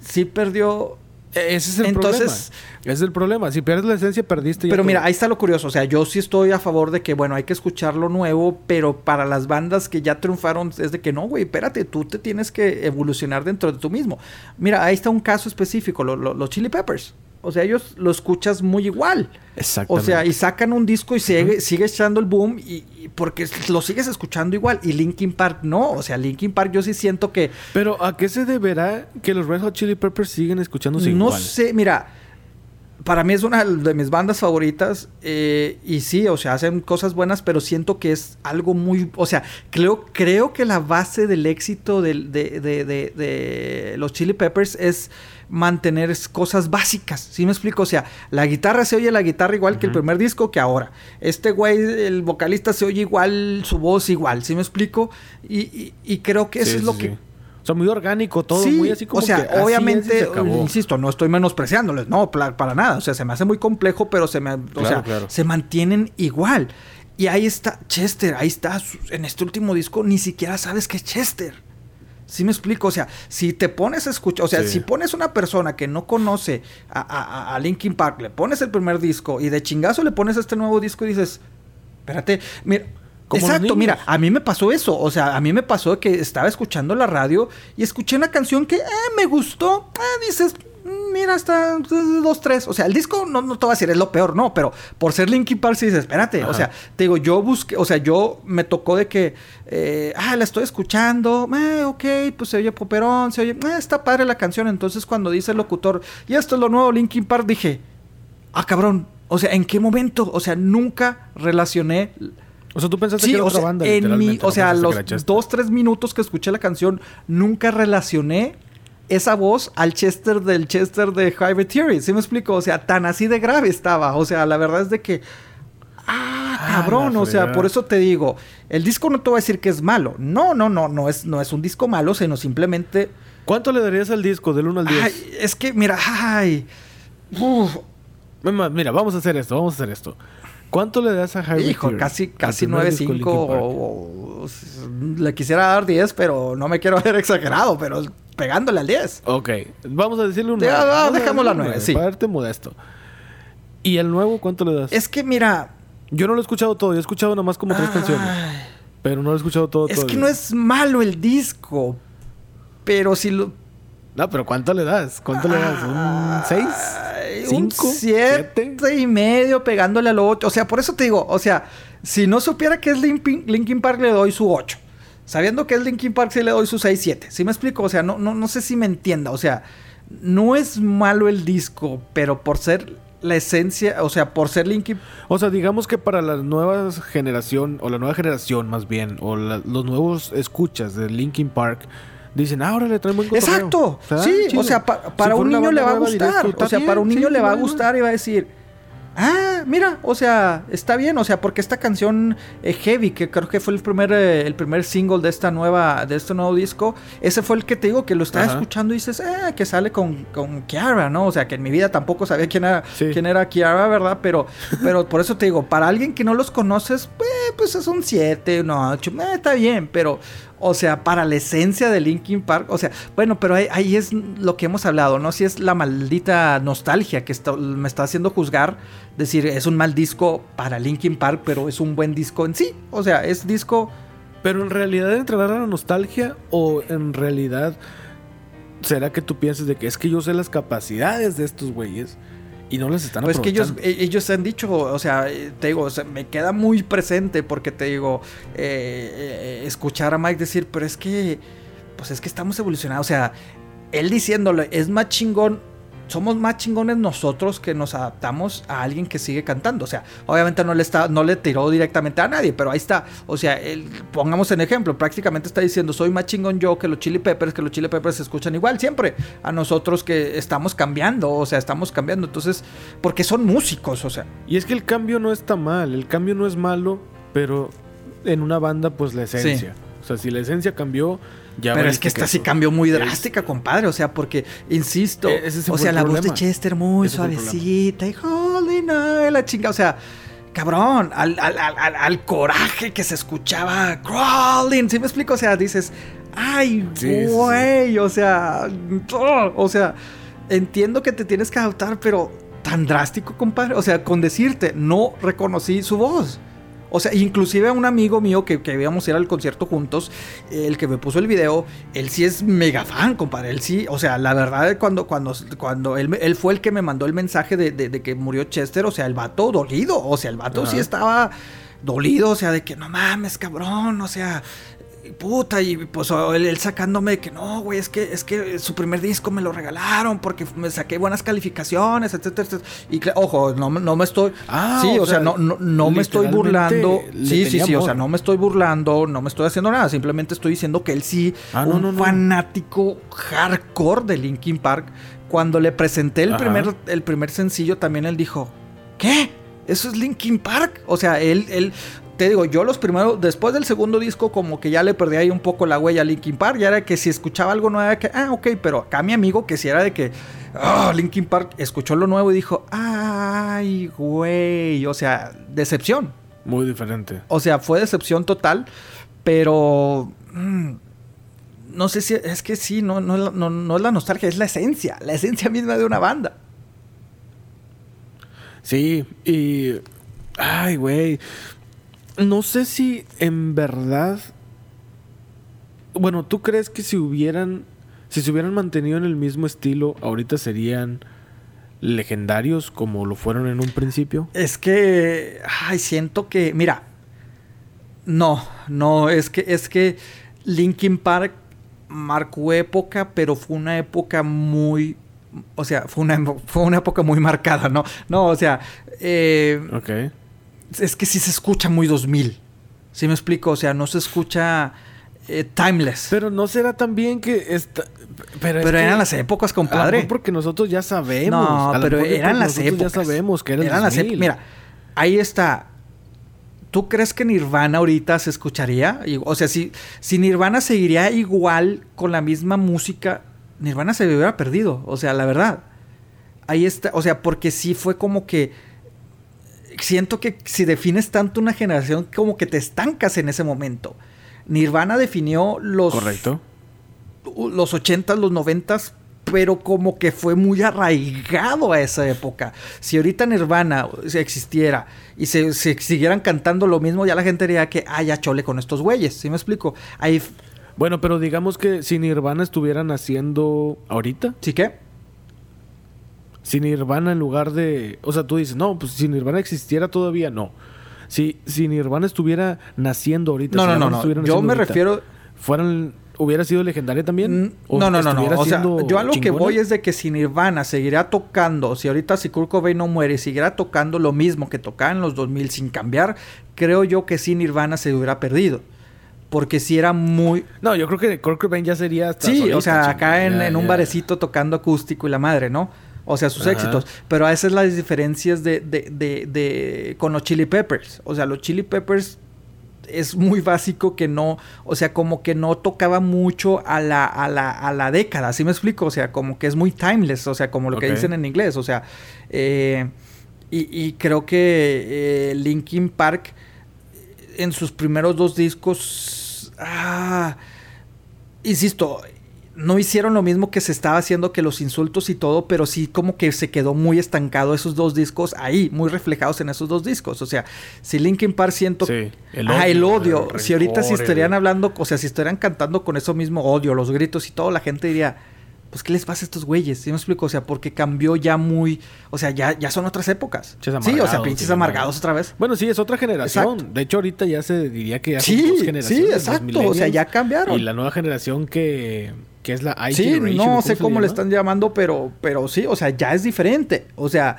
sí perdió. Ese es el Entonces- problema. Ese es el problema. Si pierdes la esencia, perdiste Pero mira, todo. ahí está lo curioso. O sea, yo sí estoy a favor de que, bueno, hay que escuchar lo nuevo, pero para las bandas que ya triunfaron es de que no, güey, espérate, tú te tienes que evolucionar dentro de tú mismo. Mira, ahí está un caso específico, lo- lo- los Chili Peppers. O sea, ellos lo escuchas muy igual. O Exactamente. sea, y sacan un disco y sigue, sigue echando el boom y, y porque lo sigues escuchando igual. Y Linkin Park no. O sea, Linkin Park yo sí siento que Pero ¿a qué se deberá que los Red Hot Chili Peppers siguen escuchándose No igual? sé, mira, para mí es una de mis bandas favoritas eh, y sí, o sea, hacen cosas buenas, pero siento que es algo muy, o sea, creo, creo que la base del éxito de, de- de- de los Chili Peppers es mantener cosas básicas, ¿sí me explico? O sea, la guitarra se oye la guitarra igual que el primer disco que ahora. Este güey, el vocalista se oye igual, su voz igual, ¿sí me explico? Y, y- y creo que eso Sí, es sí, lo sí. que O sea, muy orgánico todo, sí, muy así como o sea, que obviamente, insisto, no estoy menospreciándoles, no, para nada, o sea, se me hace muy complejo, pero se me, o Claro, sea, claro. se mantienen igual. Y ahí está Chester, ahí está, en este último disco ni siquiera sabes que es Chester. ¿Sí me explico? O sea, si te pones a escuchar, o sea, Sí. si pones una persona que no conoce a, a- a Linkin Park, le pones el primer disco y de chingazo le pones este nuevo disco y dices, espérate, mira, Como exacto, mira, a mí me pasó eso, o sea, a mí me pasó que estaba escuchando la radio y escuché una canción que eh, me gustó, eh, dices, "Mm, mira, está dos, tres, o sea, el disco no, no te voy a decir es lo peor, no, pero por ser Linkin Park sí dices, espérate, o sea, te digo, yo busqué, o sea, yo me tocó de que, eh, ah, la estoy escuchando, eh, ok, pues se oye poperón, se oye, eh, está padre la canción, entonces cuando dice el locutor, y esto es lo nuevo Linkin Park, dije, ah, cabrón, o sea, ¿en qué momento? O sea, nunca relacioné O sea, tú pensaste Sí, que era otra sea, banda. en mi, o no sea, los dos, tres minutos que escuché la canción, nunca relacioné esa voz al Chester del Chester de Hybrid Theory. ¿Sí me explico? O sea, tan así de grave estaba. O sea, la verdad es de que. Ah, Ah, cabrón. o sea, por eso te digo, el disco no te voy a decir que es malo. No, no, no, no es, no es un disco malo, sino simplemente. ¿Cuánto le darías al disco del 1 al 10? Ay, es que, mira, ay. uf, Mira, vamos a hacer esto, vamos a hacer esto. ¿Cuánto le das a Hybrid Hijo, Theory? casi, casi primer disco 9.5 Linkin Park. o, o- le quisiera dar 10, pero no me quiero ver exagerado, pero pegándole al 10. Ok, vamos a decirle un Ya, 9. ah, Vamos a dejémoslo a decirle un nueve, sí. Para verte modesto. ¿Y el nuevo cuánto le das? Es que mira. Yo no lo he escuchado todo, yo he escuchado nomás como tres canciones. Pero no lo he escuchado todo Es que no es malo el disco. Pero si lo. No, pero ¿cuánto le das? ¿Cuánto le das? ¿Un 6? Ay, ¿Cinco? Un siete y medio pegándole al 8. O sea, por eso te digo, o sea, si no supiera que es Linkin, Linkin Park, le doy su 8. Sabiendo que es Linkin Park, sí le doy su 6, 7. ¿Sí me explico? O sea, no, no, no sé si me entienda. O sea, no es malo el disco, pero por ser la esencia, o sea, por ser Linkin O sea, digamos que para la nueva generación, o la nueva generación más bien, o la- los nuevos escuchas de Linkin Park, dicen, ah, ahora le traen buen cotorreo". Exacto. Sí, chido. o sea, pa- para un niño le va a gustar. O "Está sea, para un niño sí, le va a vale, vale". gustar y va a decir, ah, mira, o sea, está bien. O sea, porque esta canción eh, Heavy, que creo que fue el primer, eh, el primer single de esta nueva, de este nuevo disco, ese fue el que te digo que lo estaba Ajá. escuchando y dices, ah, que sale con, con Kiara, ¿no? O sea, que en mi vida tampoco sabía quién era, Sí. quién era Kiara, ¿verdad? Pero, pero por eso te digo, para alguien que no los conoces, pues, pues es un 7, un 8, eh, está bien, pero, o sea, para la esencia de Linkin Park, o sea, bueno, pero ahí, es lo que hemos hablado, ¿no? Si es la maldita nostalgia que me está haciendo juzgar, decir, es un mal disco para Linkin Park, pero es un buen disco en sí, o sea, es disco... Pero en realidad entrará la nostalgia o en realidad será que tú piensas de que es que yo sé las capacidades de estos güeyes y no las están Pues que ellos, e- ellos han dicho, o sea, te digo, o sea, me queda muy presente porque te digo, eh, eh, escuchar a Mike decir, pero es que, pues es que estamos evolucionados, o sea, él diciéndole, es más chingón, somos más chingones nosotros que nos adaptamos a alguien que sigue cantando, o sea, obviamente no le está, no le tiró directamente a nadie, pero ahí está, o sea, él, pongamos en ejemplo, prácticamente está diciendo, soy más chingón yo que los Chili Peppers, que los Chili Peppers se escuchan igual siempre, a nosotros que estamos cambiando, o sea, estamos cambiando, entonces, porque son músicos, o sea, Y es que el cambio no está mal, el cambio no es malo, pero en una banda pues la esencia. O sea, si la esencia cambió, ya Pero es que esta sí cambió muy Es- drástica, compadre. O sea, porque, insisto, E- ese o sea, la voz de. Chester muy Ese suavecita y holy night, la chinga. O sea, cabrón, al, al- al- al- coraje que se escuchaba crawling. ¿Sí me explico? O sea, dices, ay, Sí, sí, sí. güey, o sea, oh, o sea, entiendo que te tienes que adaptar, pero tan drástico, compadre. O sea, con decirte, no reconocí su voz. O sea, inclusive a un amigo mío que, que íbamos a ir al concierto juntos, el que me puso el video, él sí es mega fan, compadre. Él sí, o sea, la verdad, cuando, cuando, cuando él, él fue el que me mandó el mensaje de, de- de que murió Chester, o sea, el vato dolido, o sea, el vato sí estaba dolido, o sea, de que no mames, cabrón, o sea, puta, y pues él, él sacándome de que no, güey, es que, es que su primer disco me lo regalaron porque me saqué buenas calificaciones, etcétera, etcétera. Y ojo, no, me- no me estoy. Ah, sí, o sea, sea, no, no, no me estoy burlando. Sí, sí, sí, o sea, no me estoy burlando, no me estoy haciendo nada. Simplemente estoy diciendo que él sí, Ah, un no, no. fanático hardcore de Linkin Park. Cuando le presenté el Ajá. primer, el primer sencillo, también él dijo: ¿Qué? ¿Eso es Linkin Park? O sea, él, él, te digo, yo los primeros, después del segundo disco, como que ya le perdí ahí un poco la huella a Linkin Park. Ya era que si escuchaba algo nuevo, era que, ah, ok, pero acá mi amigo que si era de que, ah, Linkin Park escuchó lo nuevo y dijo, ay, güey, o sea, decepción. Muy diferente. O sea, fue decepción total, pero... mm, no sé si es que sí, no, no, no- no es la nostalgia, es la esencia, la esencia misma de una banda. Sí, y... Ay, güey. No sé si en verdad... Bueno, ¿tú crees que si hubieran... Si se hubieran mantenido en el mismo estilo, ahorita serían legendarios como lo fueron en un principio? Es que, ay, siento que, mira, no, no, es que, es que Linkin Park marcó época, pero fue una época muy, o sea, fue una, fue una época muy marcada, ¿no? No, o sea, eh, Ok. Es que sí se escucha muy 2000, ¿sí me explico? O sea, no se escucha eh, timeless. Pero no será también que... Esta... Pero, es Pero que- eran las épocas, compadre. porque nosotros ya sabemos. No, A pero eran las épocas. ya sabemos que Eran las 2000. épocas. Mira, ahí está. ¿Tú crees que Nirvana ahorita se escucharía? O sea, si, si Nirvana seguiría igual con la misma música, Nirvana se hubiera perdido. O sea, la verdad. Ahí está. O sea, porque sí fue como que. Siento que si defines tanto una generación, como que te estancas en ese momento. Nirvana definió los Correcto. los 80s, los 90s, pero como que fue muy arraigado a esa época. Si ahorita Nirvana existiera y se, siguieran cantando lo mismo, ya la gente diría que, ah, ya chole con estos güeyes. ¿Sí me explico? Ahí... Bueno, pero digamos que si Nirvana estuvieran haciendo ahorita. ¿Sí qué? Si Nirvana en lugar de... O sea, tú dices, no, pues si Nirvana existiera todavía, no. Si, si Nirvana estuviera naciendo ahorita... No, no, no, no. Yo me refiero... Fueran hubiera sido legendaria también? no, no, no, no. O sea, yo a lo que voy es de que si Nirvana seguirá tocando, si ahorita si Kurt Cobain no muere y seguirá tocando lo mismo que tocaba en los 2000 sin cambiar, creo yo que si Nirvana se hubiera perdido. Porque si era muy... No, yo creo que Kurt Cobain ya sería... sí, o sea, acá en, un barecito tocando acústico y la madre, ¿no? O sea, sus éxitos. Pero a esas las diferencias de, de, de, de, con los Chili Peppers. O sea, los Chili Peppers es muy básico que no, o sea, como que no tocaba mucho a la, a la, a la década, ¿sí me explico? O sea, como que es muy timeless, o sea, como lo que dicen en inglés, o sea, eh, y, creo que eh, Linkin Park en sus primeros dos discos, ah, insisto, no hicieron lo mismo que se estaba haciendo que los insultos y todo, pero sí como que se quedó muy estancado esos dos discos ahí, muy reflejados en esos dos discos. O sea, si Linkin Park siento... Sí, el odio. Ah, el odio. si ahorita si estarían hablando, o sea, si estarían cantando con eso mismo odio, los gritos y todo, la gente diría... Pues, ¿qué les pasa a estos güeyes? ¿Sí me explico? O sea, porque cambió ya muy... O sea, ya, ya son otras épocas. Sí, o sea, pinches amargados otra vez. Bueno, sí, es otra generación. De hecho, ahorita ya se diría que ya son dos generaciones. Sí, exacto. O sea, ya cambiaron. Y la nueva generación que que es la Sí, no sé cómo le están llamando, pero, pero sí, o sea, ya es diferente. O sea,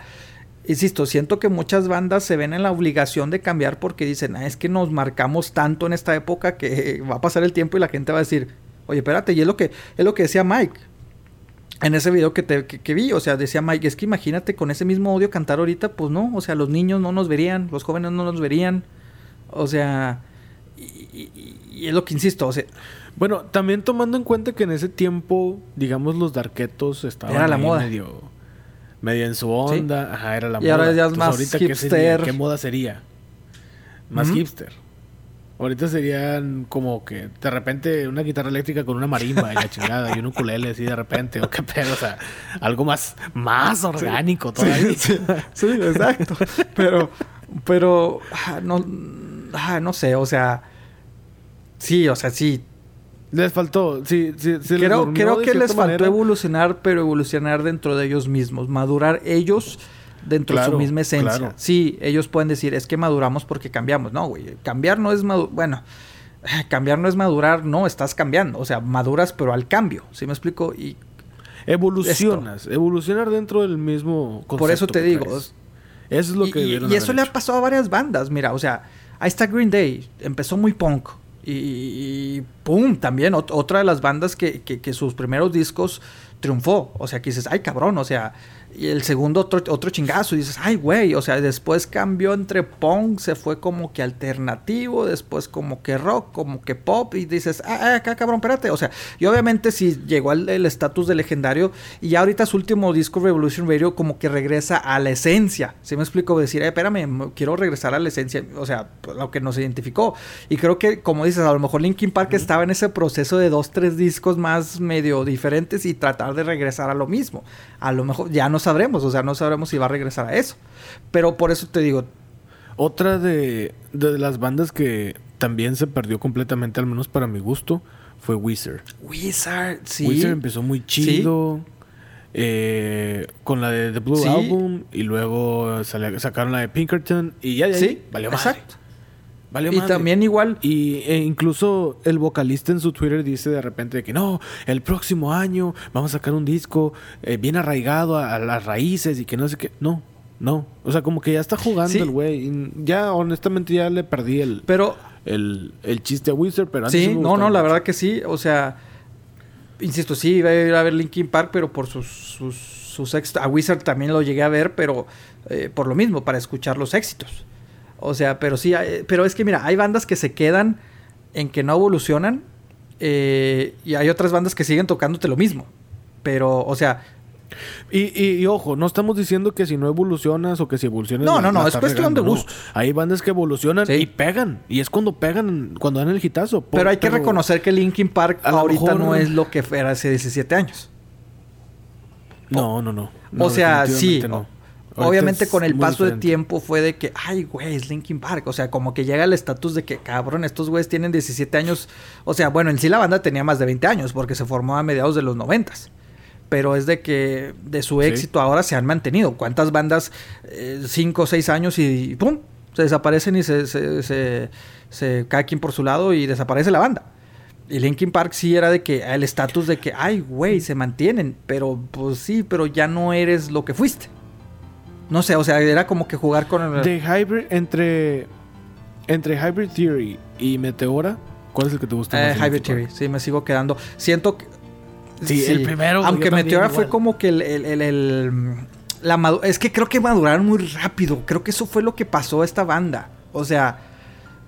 insisto, siento que muchas bandas se ven en la obligación de cambiar porque dicen, ah, es que nos marcamos tanto en esta época que va a pasar el tiempo y la gente va a decir, oye, espérate, y es lo que, es lo que decía Mike. En ese video que, te, que, vi, o sea, decía Mike, es que imagínate con ese mismo odio cantar ahorita, pues no, o sea, los niños no nos verían, los jóvenes no nos verían, o sea, y, y es lo que insisto, o sea, bueno, también tomando en cuenta que en ese tiempo, digamos, los darketos estaban era la moda. medio medio en su onda, ajá, era la moda. Y ahora ya es más hipster. ¿qué, moda sería? Más hipster. Ahorita serían como que de repente una guitarra eléctrica con una marimba y la chingada y un ukulele así de repente, o qué pedo, o sea, algo más, más orgánico todavía. Sí, exacto. Pero, pero, ah, no, ah, no sé, o sea, sí, o sea, sí, les faltó, sí, sí, creo, creo que les faltó evolucionar, pero evolucionar dentro de ellos mismos, madurar ellos dentro de su misma esencia. Sí, ellos pueden decir, es que maduramos porque cambiamos. No, güey, cambiar no es madurar, bueno, cambiar no es madurar, no, estás cambiando, o sea, maduras pero al cambio, ¿sí me explico? Y evolucionas, evolucionar dentro del mismo concepto Por eso te digo, eso es lo que y, y eso le ha pasado a varias bandas, mira, o sea, ahí está Green Day, empezó muy punk, y, ¡pum! También otra de las bandas que, que, que, sus primeros discos triunfó. O sea, que dices, ay cabrón, o sea, y el segundo otro, otro chingazo. Y dices, ay, güey. O sea, después cambió entre punk, se fue como que alternativo, después como que rock, como que pop. Y dices, ah, ah acá cabrón, espérate. O sea, y obviamente si llegó al estatus de legendario. Y ya ahorita su último disco, Revolution Radio, como que regresa a la esencia. Si me explico? Decir, eh, espérame, quiero regresar a la esencia. O sea, lo que nos identificó. Y creo que, como dices, a lo mejor Linkin Park estaba en ese proceso de dos, tres discos más medio diferentes y tratar de regresar a lo mismo. A lo mejor ya no sabremos, o sea, no sabremos si va a regresar a eso. Pero por eso te digo. Otra de, las bandas que también se perdió completamente, al menos para mi gusto, fue Wizard. Wizard, sí. Wizard empezó muy chido. Eh, con la de The Blue Album y luego sacaron la de Pinkerton y ya de ahí valió más. Exacto y también igual. Y e incluso el vocalista en su Twitter dice de repente que no, el próximo año vamos a sacar un disco eh, bien arraigado a, las raíces y que no sé qué. No, no. O sea, como que ya está jugando el güey. Ya, honestamente, ya le perdí el, pero, el, el chiste a Wizard, pero antes Sí, no, no, la verdad que sí. O sea, insisto, sí, iba a ir a ver Linkin Park, pero por sus, sus, sus éxitos. A Wizard también lo llegué a ver, pero eh, por lo mismo, para escuchar los éxitos. O sea, pero sí, pero es que mira, hay bandas que se quedan en que no evolucionan eh, y hay otras bandas que siguen tocándote lo mismo. Pero, o sea, Y, y, ojo, no estamos diciendo que si no evolucionas o que si evolucionas. No, no, no, es cuestión de gusto. Hay bandas que evolucionan y pegan. Y es cuando pegan, cuando dan el hitazo. pero hay que reconocer que Linkin Park ahorita no es lo que era hace 17 años. No, no, no. o sea, sí. Obviamente con el paso de tiempo fue de que, ay, güey, es Linkin Park. O sea, como que llega el estatus de que, cabrón, estos güeyes tienen 17 años. O sea, bueno, en sí la banda tenía más de 20 años porque se formó a mediados de los 90 pero es de que de su éxito ahora se han mantenido. ¿Cuántas bandas, eh, cinco o seis años y, ¡pum! Se desaparecen y se, se, se, se, cae quien por su lado y desaparece la banda. Y Linkin Park sí era de que el estatus de que, ay, güey, se mantienen, pero pues sí, pero ya no eres lo que fuiste. No sé, o sea, era como que jugar con el... De Hybrid, entre, entre Hybrid Theory y Meteora, ¿cuál es el que te gusta eh, más? Hybrid Theory, sí, me sigo quedando. Siento que Sí, el primero. Aunque Meteora fue como que el, el, la es que creo que maduraron muy rápido. Creo que eso fue lo que pasó a esta banda. O sea,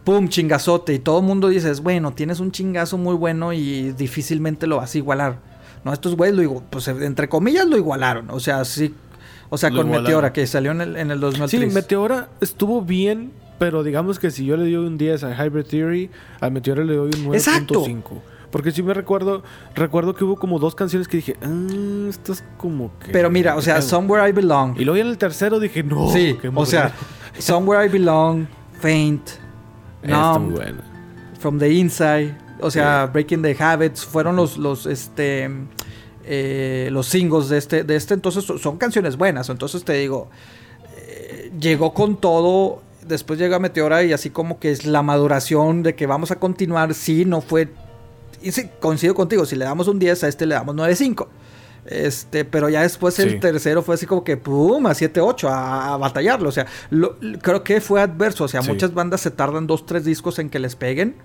pum, chingazote. Y todo el mundo dices, bueno, tienes un chingazo muy bueno y difícilmente lo vas a igualar. No, estos güeyes lo pues entre comillas lo igualaron. O sea, sí. O sea, con Meteora, que salió en el, en el 2003. Sí, Meteora estuvo bien, pero digamos que si yo le doy un 10 a Hybrid Theory, a Meteora le doy un 9.5. Porque sí me recuerdo, recuerdo que hubo como dos canciones que dije, ah, esto es como que... Pero mira, o sea, Somewhere I Belong. Y luego en el tercero dije, no. Sí, o sea, Somewhere I Belong, Faint, Numb, From the Inside, o sea, Breaking the Habits, fueron los, los, este... Eh, los singles de este, de este, entonces son canciones buenas. Entonces te digo, eh, llegó con todo. Después llega Meteora y así como que es la maduración de que vamos a continuar. Sí, no fue y sí, coincido contigo, si le damos un 10, a este le damos 9.5. Este, pero ya después el tercero fue así como que pum, a 7-8 a, batallarlo. O sea, creo que fue adverso. O sea, muchas bandas se tardan 2-3 discos en que les peguen,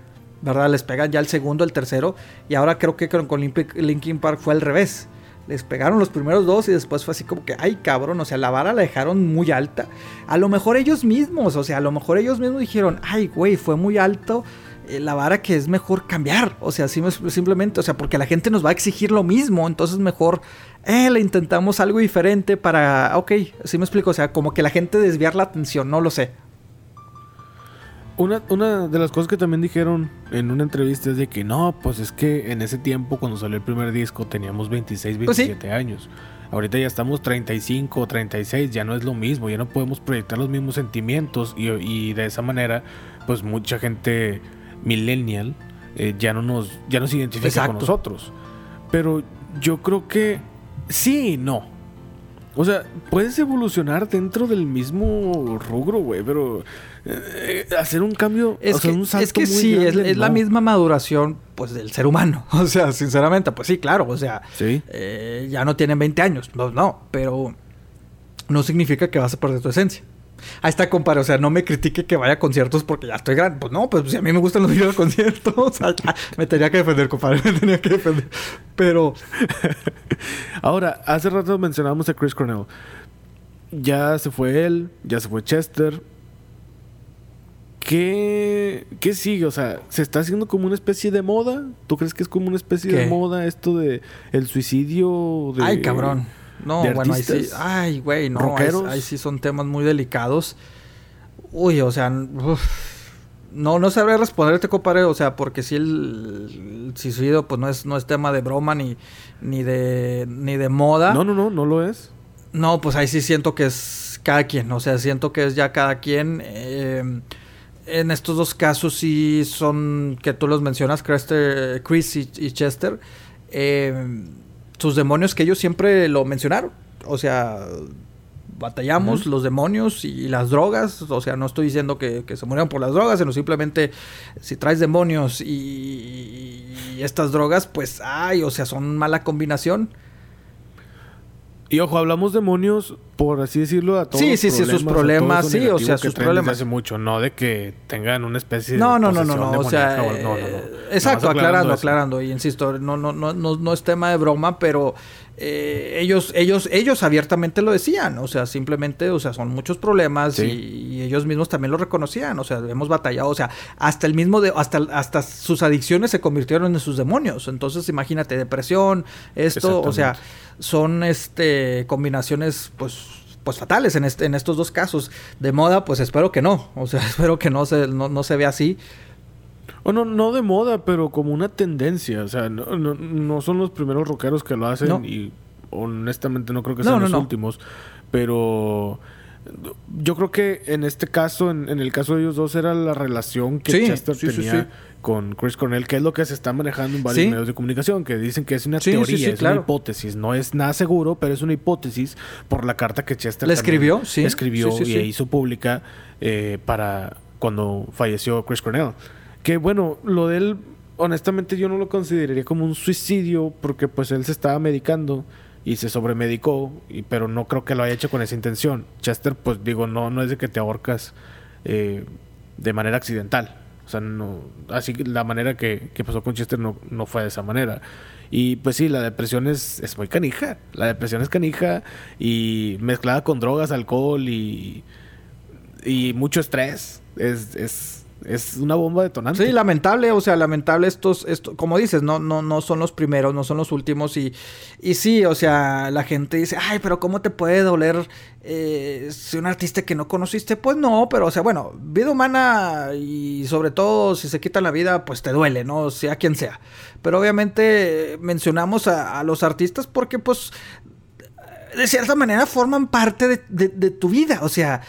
¿verdad? Les pegan ya el segundo, el tercero. Y ahora creo que con, Linkin Park fue al revés. Les pegaron los primeros dos y después fue así como que, ay cabrón, o sea, la vara la dejaron muy alta. A lo mejor ellos mismos, o sea, a lo mejor ellos mismos dijeron, ay güey, fue muy alto eh, la vara que es mejor cambiar. O sea, simplemente, o sea, porque la gente nos va a exigir lo mismo. Entonces mejor eh, le intentamos algo diferente para, ok, así me explico. O sea, como que la gente desviar la atención, no lo sé. Una, una de las cosas que también dijeron en una entrevista es de que no, pues es que en ese tiempo cuando salió el primer disco teníamos 26, 27 pues años. Ahorita ya estamos 35 o 36, ya no es lo mismo, ya no podemos proyectar los mismos sentimientos y, y de esa manera pues mucha gente millennial eh, ya no nos ya nos identifica con nosotros. Pero yo creo que sí y no. O sea, puedes evolucionar dentro del mismo rubro, güey, pero eh, hacer un cambio, es que, es que sí, es, la misma maduración, pues, del ser humano. O sea, sinceramente, pues sí, claro, o sea, eh, ya no tienen 20 años, no, no, pero no significa que vas a perder tu esencia. Ahí está, compadre. O sea, no me critique que vaya a conciertos porque ya estoy grande. Pues no, pues si a mí me gustan los videos de conciertos, me tenía que defender, compadre. Me tenía que defender. Pero. Ahora, hace rato mencionábamos a Chris Cornell. Ya se fue él, ya se fue Chester. ¿Qué, ¿Qué sigue? O sea, ¿se está haciendo como una especie de moda? ¿Tú crees que es como una especie de moda esto de el suicidio? De... Ay, cabrón. No, bueno, ahí sí. Ay, güey, no. Ahí, sí son temas muy delicados. Uy, o sea. no, no sabré responderte, compadre. O sea, porque si el, suicidio, pues no es, no es tema de broma ni, ni, de, ni de moda. No, no, no, no lo es. No, pues ahí sí siento que es cada quien. O sea, siento que es ya cada quien. Eh, en estos dos casos sí son que tú los mencionas, Chris y, y Chester. Eh, sus demonios que ellos siempre lo mencionaron. O sea, batallamos los demonios y las drogas. O sea, no estoy diciendo que, se murieron por las drogas, sino simplemente si traes demonios y, y, estas drogas, pues, ay, o sea, son mala combinación. Y ojo, hablamos demonios, por así decirlo, a todos. Sí, sí, sí, sus problemas, sí, o sea, sus problemas. hace mucho, no de que tengan una especie no, de. No, no, no, no, o sea. no, no, no. Exacto, aclarando, aclarando. Y insisto, no, no, no, no, no es tema de broma, pero eh, ellos, ellos, ellos abiertamente lo decían. O sea, simplemente, o sea, son muchos problemas y, ellos mismos también lo reconocían, o sea, hemos batallado, o sea, hasta el mismo, de, hasta, hasta sus adicciones se convirtieron en sus demonios, entonces imagínate, depresión, esto, o sea, son este combinaciones, pues pues fatales en, este, en estos dos casos. De moda, pues espero que no. O sea, espero que no se, no, no se vea así. O no, de moda, pero como una tendencia. O sea, no, no, no son los primeros rockeros que lo hacen y honestamente no creo que sean los últimos. Pero yo creo que en este caso, en, el caso de ellos dos, era la relación que Chester tenía con Chris Cornell, que es lo que se está manejando en varios medios de comunicación, que dicen que es una teoría, es una hipótesis, no es nada seguro, pero es una hipótesis por la carta que Chester le escribió, sí, escribió y hizo pública eh, para cuando falleció Chris Cornell. Que bueno, lo de él, honestamente yo no lo consideraría como un suicidio porque pues él se estaba medicando y se sobremedicó, y, pero no creo que lo haya hecho con esa intención. Chester, pues digo, no, no es de que te ahorcas eh, de manera accidental. O sea, no, así la manera que, pasó con Chester no, no, fue de esa manera. Y pues sí, la depresión es, es muy canija. La depresión es canija y mezclada con drogas, alcohol y, y mucho estrés. Es, es, es una bomba detonante. Sí, lamentable, o sea, lamentable estos, esto, como dices, no, no, no son los primeros, no son los últimos y, y sí, o sea, la gente dice, ay, pero ¿cómo te puede doler eh, si un artista que no conociste? Pues no, pero o sea, bueno, vida humana y sobre todo si se quita la vida, pues te duele, ¿no? Sea quien sea. Pero obviamente mencionamos a, a los artistas porque pues de cierta manera forman parte de, tu vida. O sea,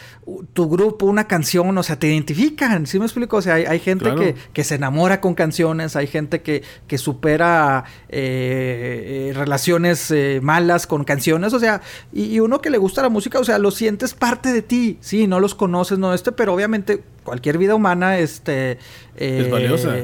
tu grupo, una canción, o sea, te identifican. ¿Sí me explico? O sea, hay, gente que, se enamora con canciones, hay gente que, que supera eh, eh, relaciones eh, malas con canciones. O sea, y, uno que le gusta la música, o sea, lo sientes parte de ti. Sí, no los conoces, no este, pero obviamente cualquier vida humana este, es valiosa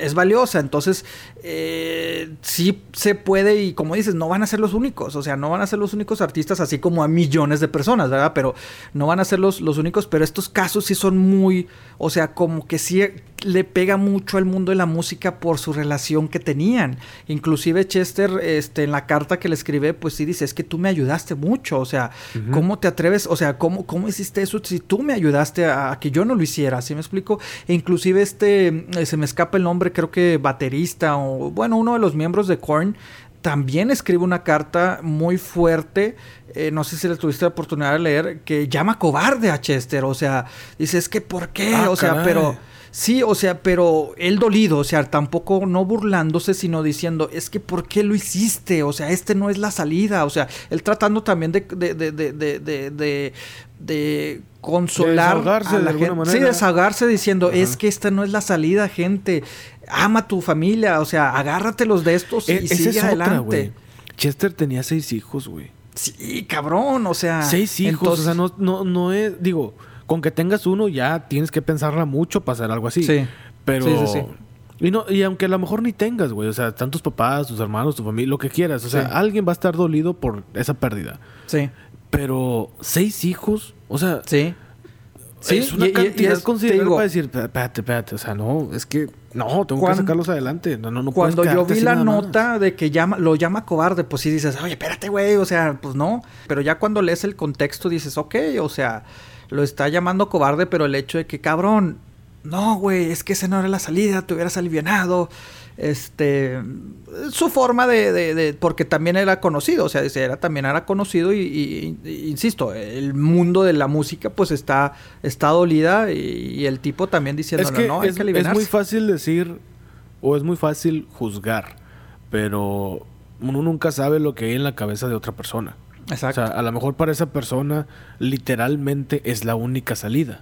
es valiosa. Entonces, eh, sí se puede y como dices, no van a ser los únicos. O sea, no van a ser los únicos artistas, así como a millones de personas, ¿verdad? Pero no van a ser los, los únicos. Pero estos casos sí son muy, o sea, como que sí le pega mucho al mundo de la música por su relación que tenían. Inclusive Chester, este, en la carta que le escribe, pues sí dice, es que tú me ayudaste mucho. O sea, ¿cómo te atreves? O sea, ¿cómo, ¿cómo hiciste eso si tú me ayudaste a, que yo no lo hiciera? ¿Sí me explico? E inclusive este, eh, se me escapa el nombre, creo que baterista o, bueno, uno de los miembros de Korn también escribe una carta muy fuerte, eh, no sé si le tuviste la oportunidad de leer, que llama cobarde a Chester, o sea, dice, es que ¿por qué? Ah, o sea, pero... Sí, o sea, pero él dolido, o sea, tampoco no burlándose, sino diciendo, es que ¿por qué lo hiciste? O sea, este no es la salida, o sea, él tratando también de, de, de, consolar a la gente. Sí, desahogarse diciendo, es que esta no es la salida, gente. Ama a tu familia, o sea, agárratelos de estos y, e sigue adelante. Chester tenía seis hijos, güey. Sí, cabrón, o sea. Seis hijos, o sea, no, no, no es, digo, con que tengas uno ya tienes que pensarla mucho para hacer algo así. Sí. Pero. Sí, sí, y, no, y aunque a lo mejor ni tengas, güey, o sea, están tus papás, tus hermanos, tu familia, lo que quieras, o sea, alguien va a estar dolido por esa pérdida. Sí. Pero seis hijos, o sea, sí. Sí, es una cantidad considerable para decir, espérate, espérate, o sea, no, es que no, tengo que sacarlos adelante. No, no, no Cuando yo vi la nota de que llama, lo llama cobarde, pues sí dices, oye, espérate, güey, o sea, pues no. Pero ya cuando lees el contexto dices, ok, o sea, lo está llamando cobarde, pero el hecho de que, cabrón, no, güey, es que esa no era la salida, te hubieras alivianado. Este su forma de, de, porque también era conocido o sea era también era conocido y, insisto el mundo de la música pues está está dolida y, el tipo también diciendo no es, es muy fácil decir o es muy fácil juzgar pero uno nunca sabe lo que hay en la cabeza de otra persona Exacto. o sea a lo mejor para esa persona literalmente es la única salida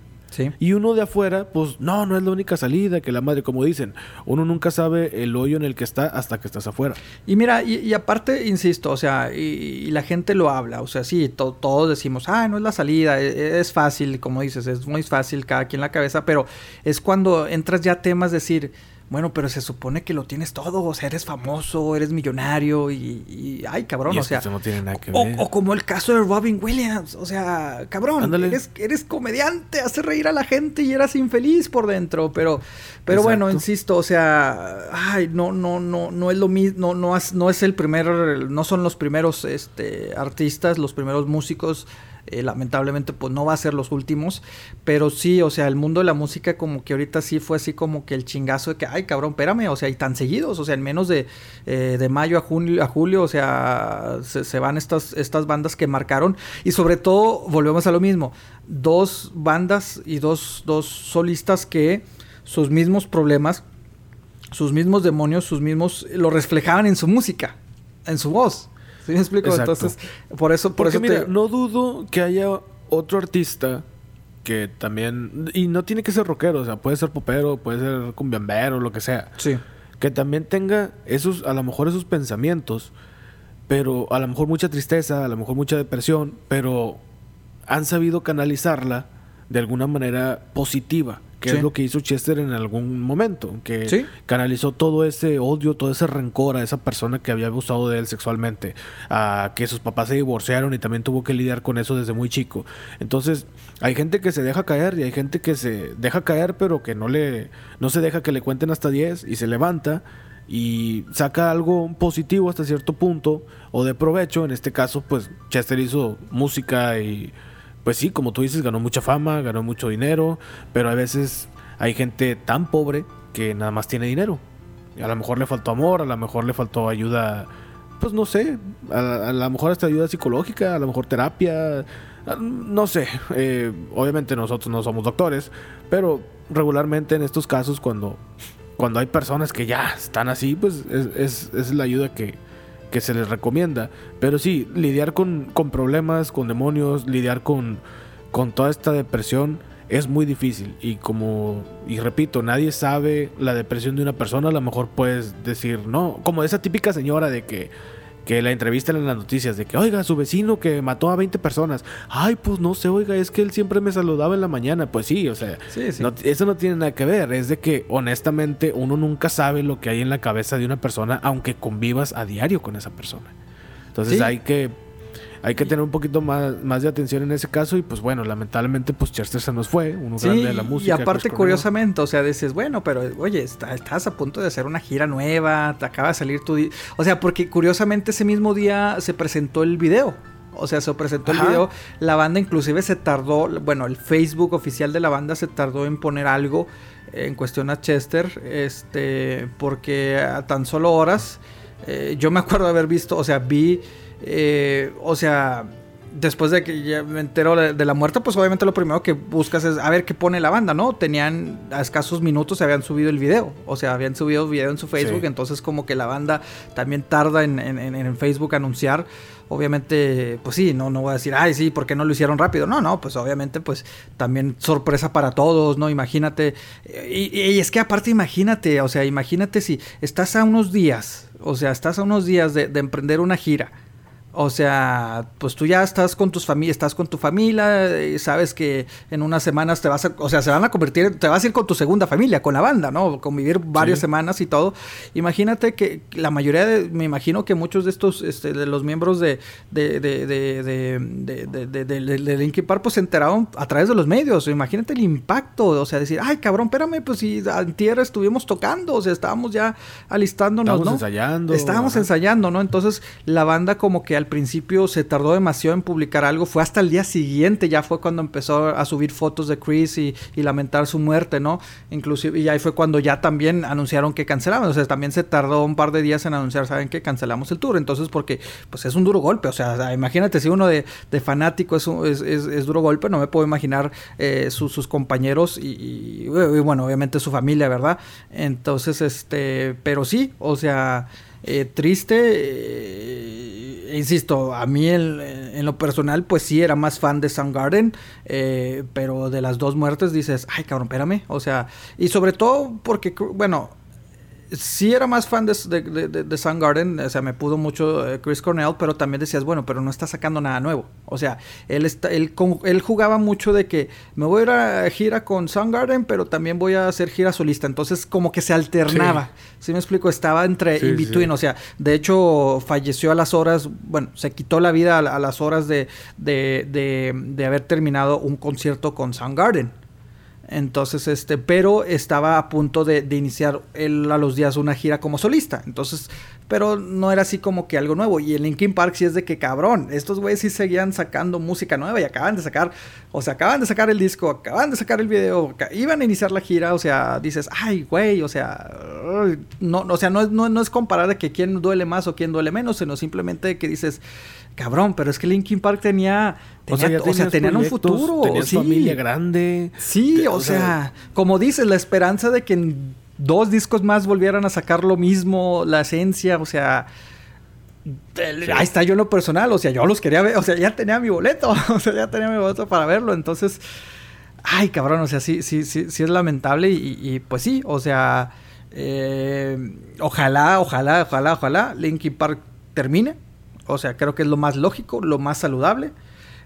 y uno de afuera, pues no, no es la única salida, que la madre, como dicen, uno nunca sabe el hoyo en el que está hasta que estás afuera. Y mira, y, aparte, insisto, o sea, y, la gente lo habla, o sea, sí, todos decimos, ah, no es la salida, es, e, es, fácil, como dices, es muy fácil cada quien la cabeza, pero es cuando entras ya a temas decir bueno, pero se supone que lo tienes todo, o sea, eres famoso, eres millonario y, ay, cabrón, o sea, no tiene nada que ver. O, como el caso de Robin Williams, o sea, cabrón, eres, eres comediante, hace reír a la gente y eras infeliz por dentro, pero, pero bueno, insisto, o sea, ay, no, no, no, no es lo mismo, no, no, no es el primer, no son los primeros, este, artistas, los primeros músicos eh, lamentablemente pues no va a ser los últimos, pero sí, o sea, el mundo de la música como que ahorita sí fue así como que el chingazo de que, ay cabrón, espérame, o sea, y tan seguidos, o sea, en menos de, eh, de mayo a julio, a julio, o sea, se, van estas, estas bandas que marcaron y sobre todo, volvemos a lo mismo, dos bandas y dos, dos solistas que sus mismos problemas, sus mismos demonios, sus mismos, lo reflejaban en su música, en su voz. ¿Sí me explico? Entonces, por eso, por eso mira, no dudo que haya otro artista que también, y no tiene que ser rockero, o sea, puede ser popero, puede ser cumbiambero, lo que sea. Sí. Que también tenga esos, a lo mejor esos pensamientos, pero a lo mejor mucha tristeza, a lo mejor mucha depresión, pero han sabido canalizarla de alguna manera positiva que es lo que hizo Chester en algún momento, que canalizó todo ese odio, todo ese rencor a esa persona que había abusado de él sexualmente, a que sus papás se divorciaron y también tuvo que lidiar con eso desde muy chico. Entonces, hay gente que se deja caer y hay gente que se deja caer pero que no le no se deja que le cuenten hasta 10 y se levanta y saca algo positivo hasta cierto punto o de provecho, en este caso pues Chester hizo música y pues sí, como tú dices, ganó mucha fama, ganó mucho dinero, pero a veces hay gente tan pobre que nada más tiene dinero. A lo mejor le faltó amor, a lo mejor le faltó ayuda, pues no sé, a, lo mejor hasta ayuda psicológica, a lo mejor terapia, no sé. Eh, obviamente nosotros no somos doctores, pero regularmente en estos casos cuando, cuando hay personas que ya están así, pues es, es la ayuda que, que se les recomienda. Pero sí, lidiar con, con problemas, con demonios, lidiar con, con toda esta depresión es muy difícil. Y como, y repito, nadie sabe la depresión de una persona. A lo mejor puedes decir, no, como esa típica señora de que que la entrevistan en las noticias de que, oiga, su vecino que mató a 20 personas. Ay, pues no sé, oiga, es que él siempre me saludaba en la mañana. Pues sí, o sea, eso no tiene nada que ver. Es de que honestamente uno nunca sabe lo que hay en la cabeza de una persona, aunque convivas a diario con esa persona. Entonces hay que hay que tener un poquito más, más de atención en ese caso y pues bueno, lamentablemente pues Chester se nos fue, uno grande de la música. Y aparte curiosamente, o sea, dices, bueno, pero oye, estás a punto de hacer una gira nueva, te acaba de salir tu... O sea, porque curiosamente ese mismo día se presentó el video. O sea, se presentó el video. La banda inclusive se tardó, bueno, el Facebook oficial de la banda se tardó en poner algo en cuestión a Chester, este, porque a tan solo horas, eh, yo me acuerdo haber visto, o sea, vi eh, o sea, después de que ya me entero de, la muerte, pues obviamente lo primero que buscas es a ver qué pone la banda, ¿no? Tenían a escasos minutos se habían subido el video, o sea, habían subido video en su Facebook, entonces como que la banda también tarda en, en, Facebook anunciar. Obviamente, pues sí, no, no voy a decir, ay, sí, ¿por qué no lo hicieron rápido? No, no, pues obviamente, pues también sorpresa para todos, ¿no? Imagínate, y, es que aparte imagínate, o sea, imagínate si estás a unos días, o sea, estás a unos días de emprender una gira o sea, pues tú ya estás con tus familias, estás con tu familia, y sabes que en unas semanas te vas a, o sea, se van a convertir, te vas a ir con tu segunda familia, con la banda, ¿no? Convivir varias semanas y todo. Imagínate que la mayoría de, me imagino que muchos de estos, este, de los miembros de, de, de, de, de, Linkin Park, pues se enteraron a través de los medios. Imagínate el impacto, o sea, decir, ay, cabrón, espérame, pues si en tierra estuvimos tocando, o sea, estábamos ya alistándonos, estábamos ensayando. Estábamos ensayando, ¿no? Entonces la banda como que al principio se tardó demasiado en publicar algo, fue hasta el día siguiente, ya fue cuando empezó a subir fotos de Chris y, lamentar su muerte, ¿no? Inclusive, y ahí fue cuando ya también anunciaron que cancelaban, o sea, también se tardó un par de días en anunciar, ¿saben que Cancelamos el tour, entonces porque pues es un duro golpe, o sea, imagínate si uno de, fanático es, es, duro golpe, no me puedo imaginar eh, sus compañeros y, bueno, obviamente su familia, ¿verdad? Entonces, este, pero sí, o sea... Eh, triste. Eh, insisto, a mí en, lo personal, pues sí era más fan de Soundgarden, eh, pero de las dos muertes dices, ay cabrón, espérame. O sea, y sobre todo porque, bueno, sí era más fan de, de, de, Soundgarden, o sea, me pudo mucho eh, Chris Cornell, pero también decías, bueno, pero no está sacando nada nuevo. O sea, él, está, él, él jugaba mucho de que me voy a ir a gira con Soundgarden, pero también voy a hacer gira solista. Entonces, como que se alternaba. Sí, me explico, estaba entre in between. O sea, de hecho, falleció a las horas, bueno, se quitó la vida a, las horas de, de, de haber terminado un concierto con Soundgarden. Entonces, este, pero estaba a punto de, iniciar él a los días una gira como solista. Entonces, pero no era así como que algo nuevo. Y el Linkin Park sí es de que cabrón, estos güeyes sí seguían sacando música nueva y acaban de sacar, o sea, acaban de sacar el disco, acaban de sacar el video, iban a iniciar la gira, o sea, dices, ay, güey, o sea, no, o sea, no, no es comparar de que quién duele más o quién duele menos, sino simplemente que dices, cabrón, pero es que Linkin Park tenía, o sea, tenían un futuro, tenían familia grande. Sí, o, sea, como dices, la esperanza de que en dos discos más volvieran a sacar lo mismo, la esencia, o sea, ahí está yo en lo personal, o sea, yo los quería ver, o sea, ya tenía mi boleto, o sea, ya tenía mi boleto para verlo, entonces, ay, cabrón, o sea, sí, sí, sí, sí es lamentable y, pues sí, o sea, eh, ojalá, ojalá, ojalá, ojalá Linkin Park termine, o sea, creo que es lo más lógico, lo más saludable.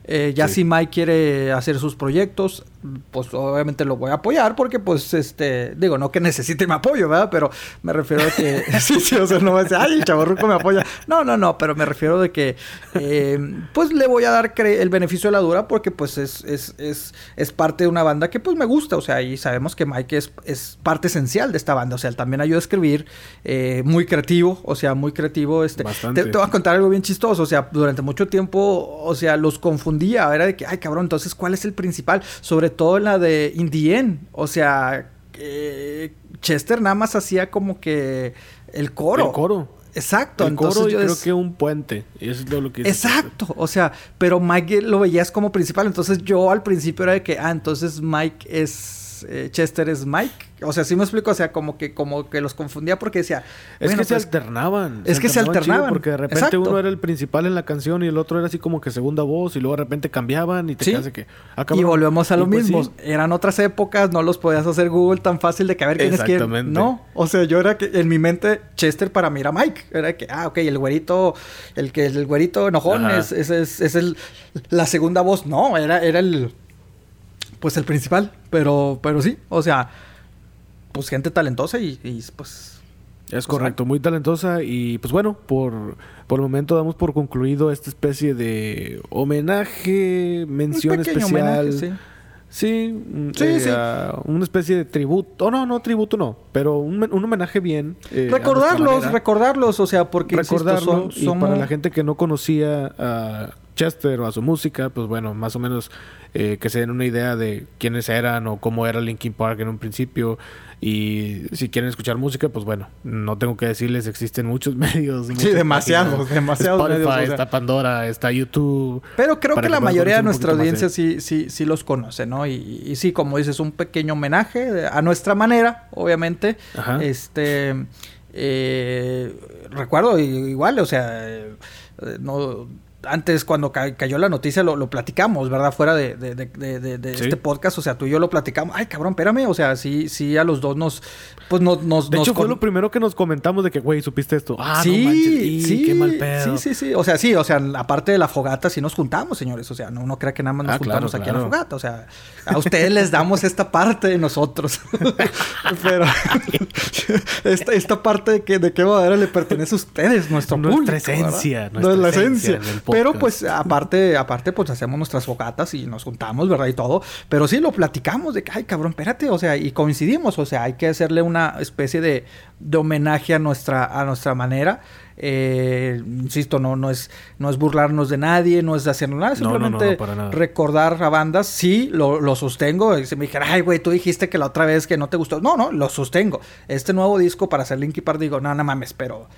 Eh, ya si Mike quiere hacer sus proyectos, pues obviamente lo voy a apoyar porque pues este, digo, no que necesite mi apoyo, ¿verdad? Pero me refiero a que, sí, sí, o sea, no va a decir, ay, el chaborruco me apoya. No, no, no, pero me refiero de que, eh, pues le voy a dar el beneficio de la dura porque pues es, es, es, es, parte de una banda que pues me gusta, o sea, y sabemos que Mike es, es parte esencial de esta banda, o sea, él también ayuda a escribir, eh, muy creativo, o sea, muy creativo, este, te, te voy a contar algo bien chistoso, o sea, durante mucho tiempo, o sea, los confundía, era de que, ay, cabrón, entonces, ¿cuál es el principal? Sobre todo en la de Indien. O sea, Chester nada más hacía como que el coro. El coro. Exacto. El coro yo creo que un puente. Eso es lo que Exacto. O sea, pero Mike lo veías como principal. Entonces yo al principio era de que, ah, entonces Mike es... Eh, Chester es Mike. O sea, sí me explico, o sea, como que, como que los confundía porque decía. Es que se pues, alternaban. Es que se alternaban. porque de repente uno era el principal en la canción y el otro era así como que segunda voz y luego de repente cambiaban y te ¿Sí? que. y volvemos a lo pues mismo. Eran otras épocas, no los podías hacer Google tan fácil de que a ver quién es quién. No. O sea, yo era que en mi mente, Chester para mí era Mike. Era que, ah, ok, el güerito, el que el güerito enojón es, es, es, es, el, la segunda voz. No, era, era el. Pues el principal. Pero, pero sí, o sea pues gente talentosa y, pues... Es correcto, muy talentosa y pues bueno, por, por el momento damos por concluido esta especie de homenaje, mención especial. sí. Sí, mm, sí, eh, sí. una especie de tributo. Oh, no, no, tributo no. Pero un, un homenaje bien. Eh, recordarlos, recordarlos, o sea, porque recordarlos. Y para la gente que no conocía a Chester o a su música, pues bueno, más o menos eh, que se den una idea de quiénes eran o cómo era Linkin Park en un principio. Y si quieren escuchar música, pues bueno, no tengo que decirles, existen muchos medios. Sí, demasiados, demasiados medios. está Pandora, está YouTube. Pero creo que la mayoría de nuestra audiencia sí, sí, sí los conoce, ¿no? Y, sí, como dices, un pequeño homenaje a nuestra manera, obviamente. Este. Eh, recuerdo igual, o sea, eh, no antes cuando cayó la noticia lo, lo platicamos, ¿verdad? Fuera de, de, de, de este podcast, o sea, tú y yo lo platicamos. Ay, cabrón, espérame, o sea, sí, sí, a los dos nos, pues nos... nos de hecho, fue lo primero que nos comentamos de que, güey, ¿supiste esto? Ah, sí, no manches, sí, qué mal pedo. Sí, sí, sí, o sea, sí, o sea, aparte de la fogata, sí nos juntamos, señores, o sea, no uno cree que nada más nos ah, juntamos aquí a la fogata, o sea, a ustedes les damos esta parte de nosotros. Pero esta, esta parte de que de qué manera le pertenece a ustedes, nuestro nuestra Esencia, nuestra no esencia, esencia. Pero pues aparte, aparte, pues hacemos nuestras fogatas y nos juntamos, ¿verdad? Y todo. Pero sí lo platicamos de que, ay, cabrón, espérate, o sea, y coincidimos, o sea, hay que hacerle una especie de, de homenaje a nuestra, a nuestra manera. Eh, insisto, no, no, es, no es burlarnos de nadie, no es hacer nada, simplemente recordar a bandas. Sí, lo, lo sostengo. Y se me dijera, ay, güey, tú dijiste que la otra vez que no te gustó. No, no, lo sostengo. Este nuevo disco para hacer Linky Park, digo, no, no mames, pero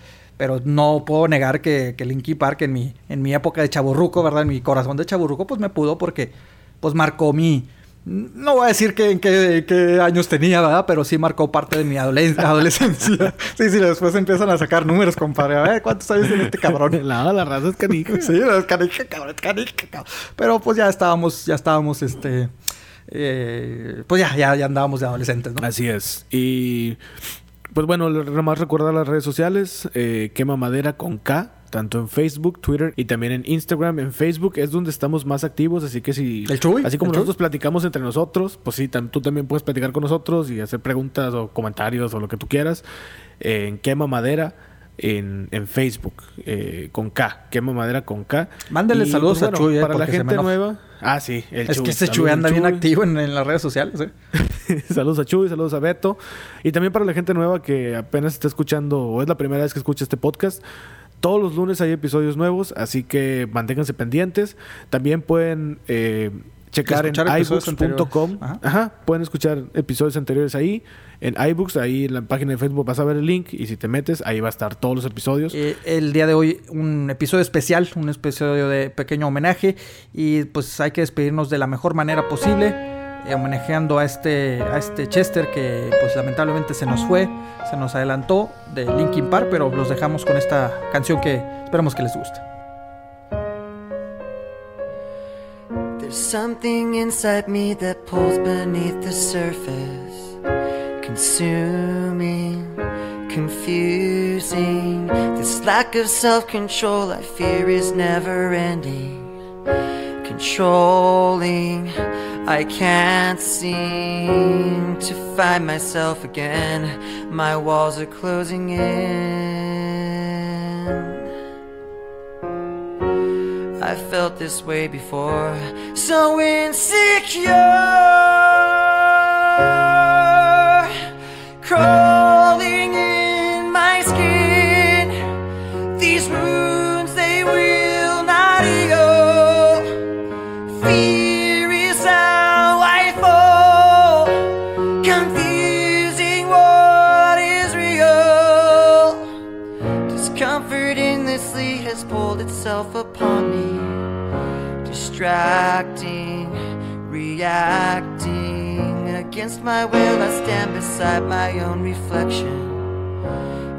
pero no puedo negar que, que Linky Park en mi, en mi época de chaburruco, ¿verdad? En mi corazón de chaburruco, pues me pudo porque pues marcó mi... No voy a decir que, qué, años tenía, ¿verdad? Pero sí marcó parte de mi adolescencia. sí, sí, después empiezan a sacar números, compadre. A ver, ¿cuántos años tiene este cabrón? No, la raza es canija. sí, es canija, cabrón, es canija, cabrón. Pero pues ya estábamos, ya estábamos, este... Eh, pues ya, ya, ya andábamos de adolescentes, ¿no? Así es. Y pues bueno, más recordar las redes sociales, eh, Quema Madera con K, tanto en Facebook, Twitter y también en Instagram. En Facebook es donde estamos más activos, así que si... ¿El Chuy? Así como ¿El nosotros platicamos entre nosotros, pues sí, tú también puedes platicar con nosotros y hacer preguntas o comentarios o lo que tú quieras. Eh, en Quema Madera en, en Facebook eh, con K, quema madera con K. Mándale Y, saludos pues, a bueno, Chuy, eh, para la gente nueva. Ah, sí, el Es Chuy. que Saludos Chuy anda bien activo en, en las redes sociales. ¿eh? saludos a Chuy, saludos a Beto. Y también para la gente nueva que apenas está escuchando o es la primera vez que escucha este podcast. Todos los lunes hay episodios nuevos, así que manténganse pendientes. También pueden eh, checar en iBooks.com. anteriores. Ajá. Ajá, pueden escuchar episodios anteriores ahí. En iBooks, ahí en la página de Facebook vas a ver el link. Y si te metes, ahí va a estar todos los episodios. Eh, el día de hoy un episodio especial, un episodio de pequeño homenaje y pues hay que despedirnos de la mejor manera posible, eh, homenajeando a este, a este Chester que pues lamentablemente se nos fue, se nos adelantó de Linkin Park, pero los dejamos con esta canción que esperamos que les guste. There's something inside me that pulls beneath the surface, consuming, confusing. This lack of self control I fear is never ending, controlling. I can't seem to find myself again. My walls are closing in. I felt this way before, so insecure, crawling in my skin. These wounds they will not heal. Fear is how I fall, confusing what is real. Discomfort endlessly has pulled itself upon me, distracting, reacting. Against my will, I stand beside my own reflection.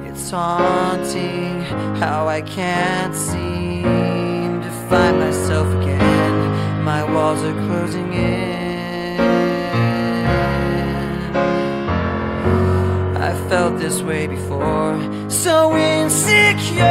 It's haunting how I can't seem to find myself again. My walls are closing in. I felt this way before, so insecure.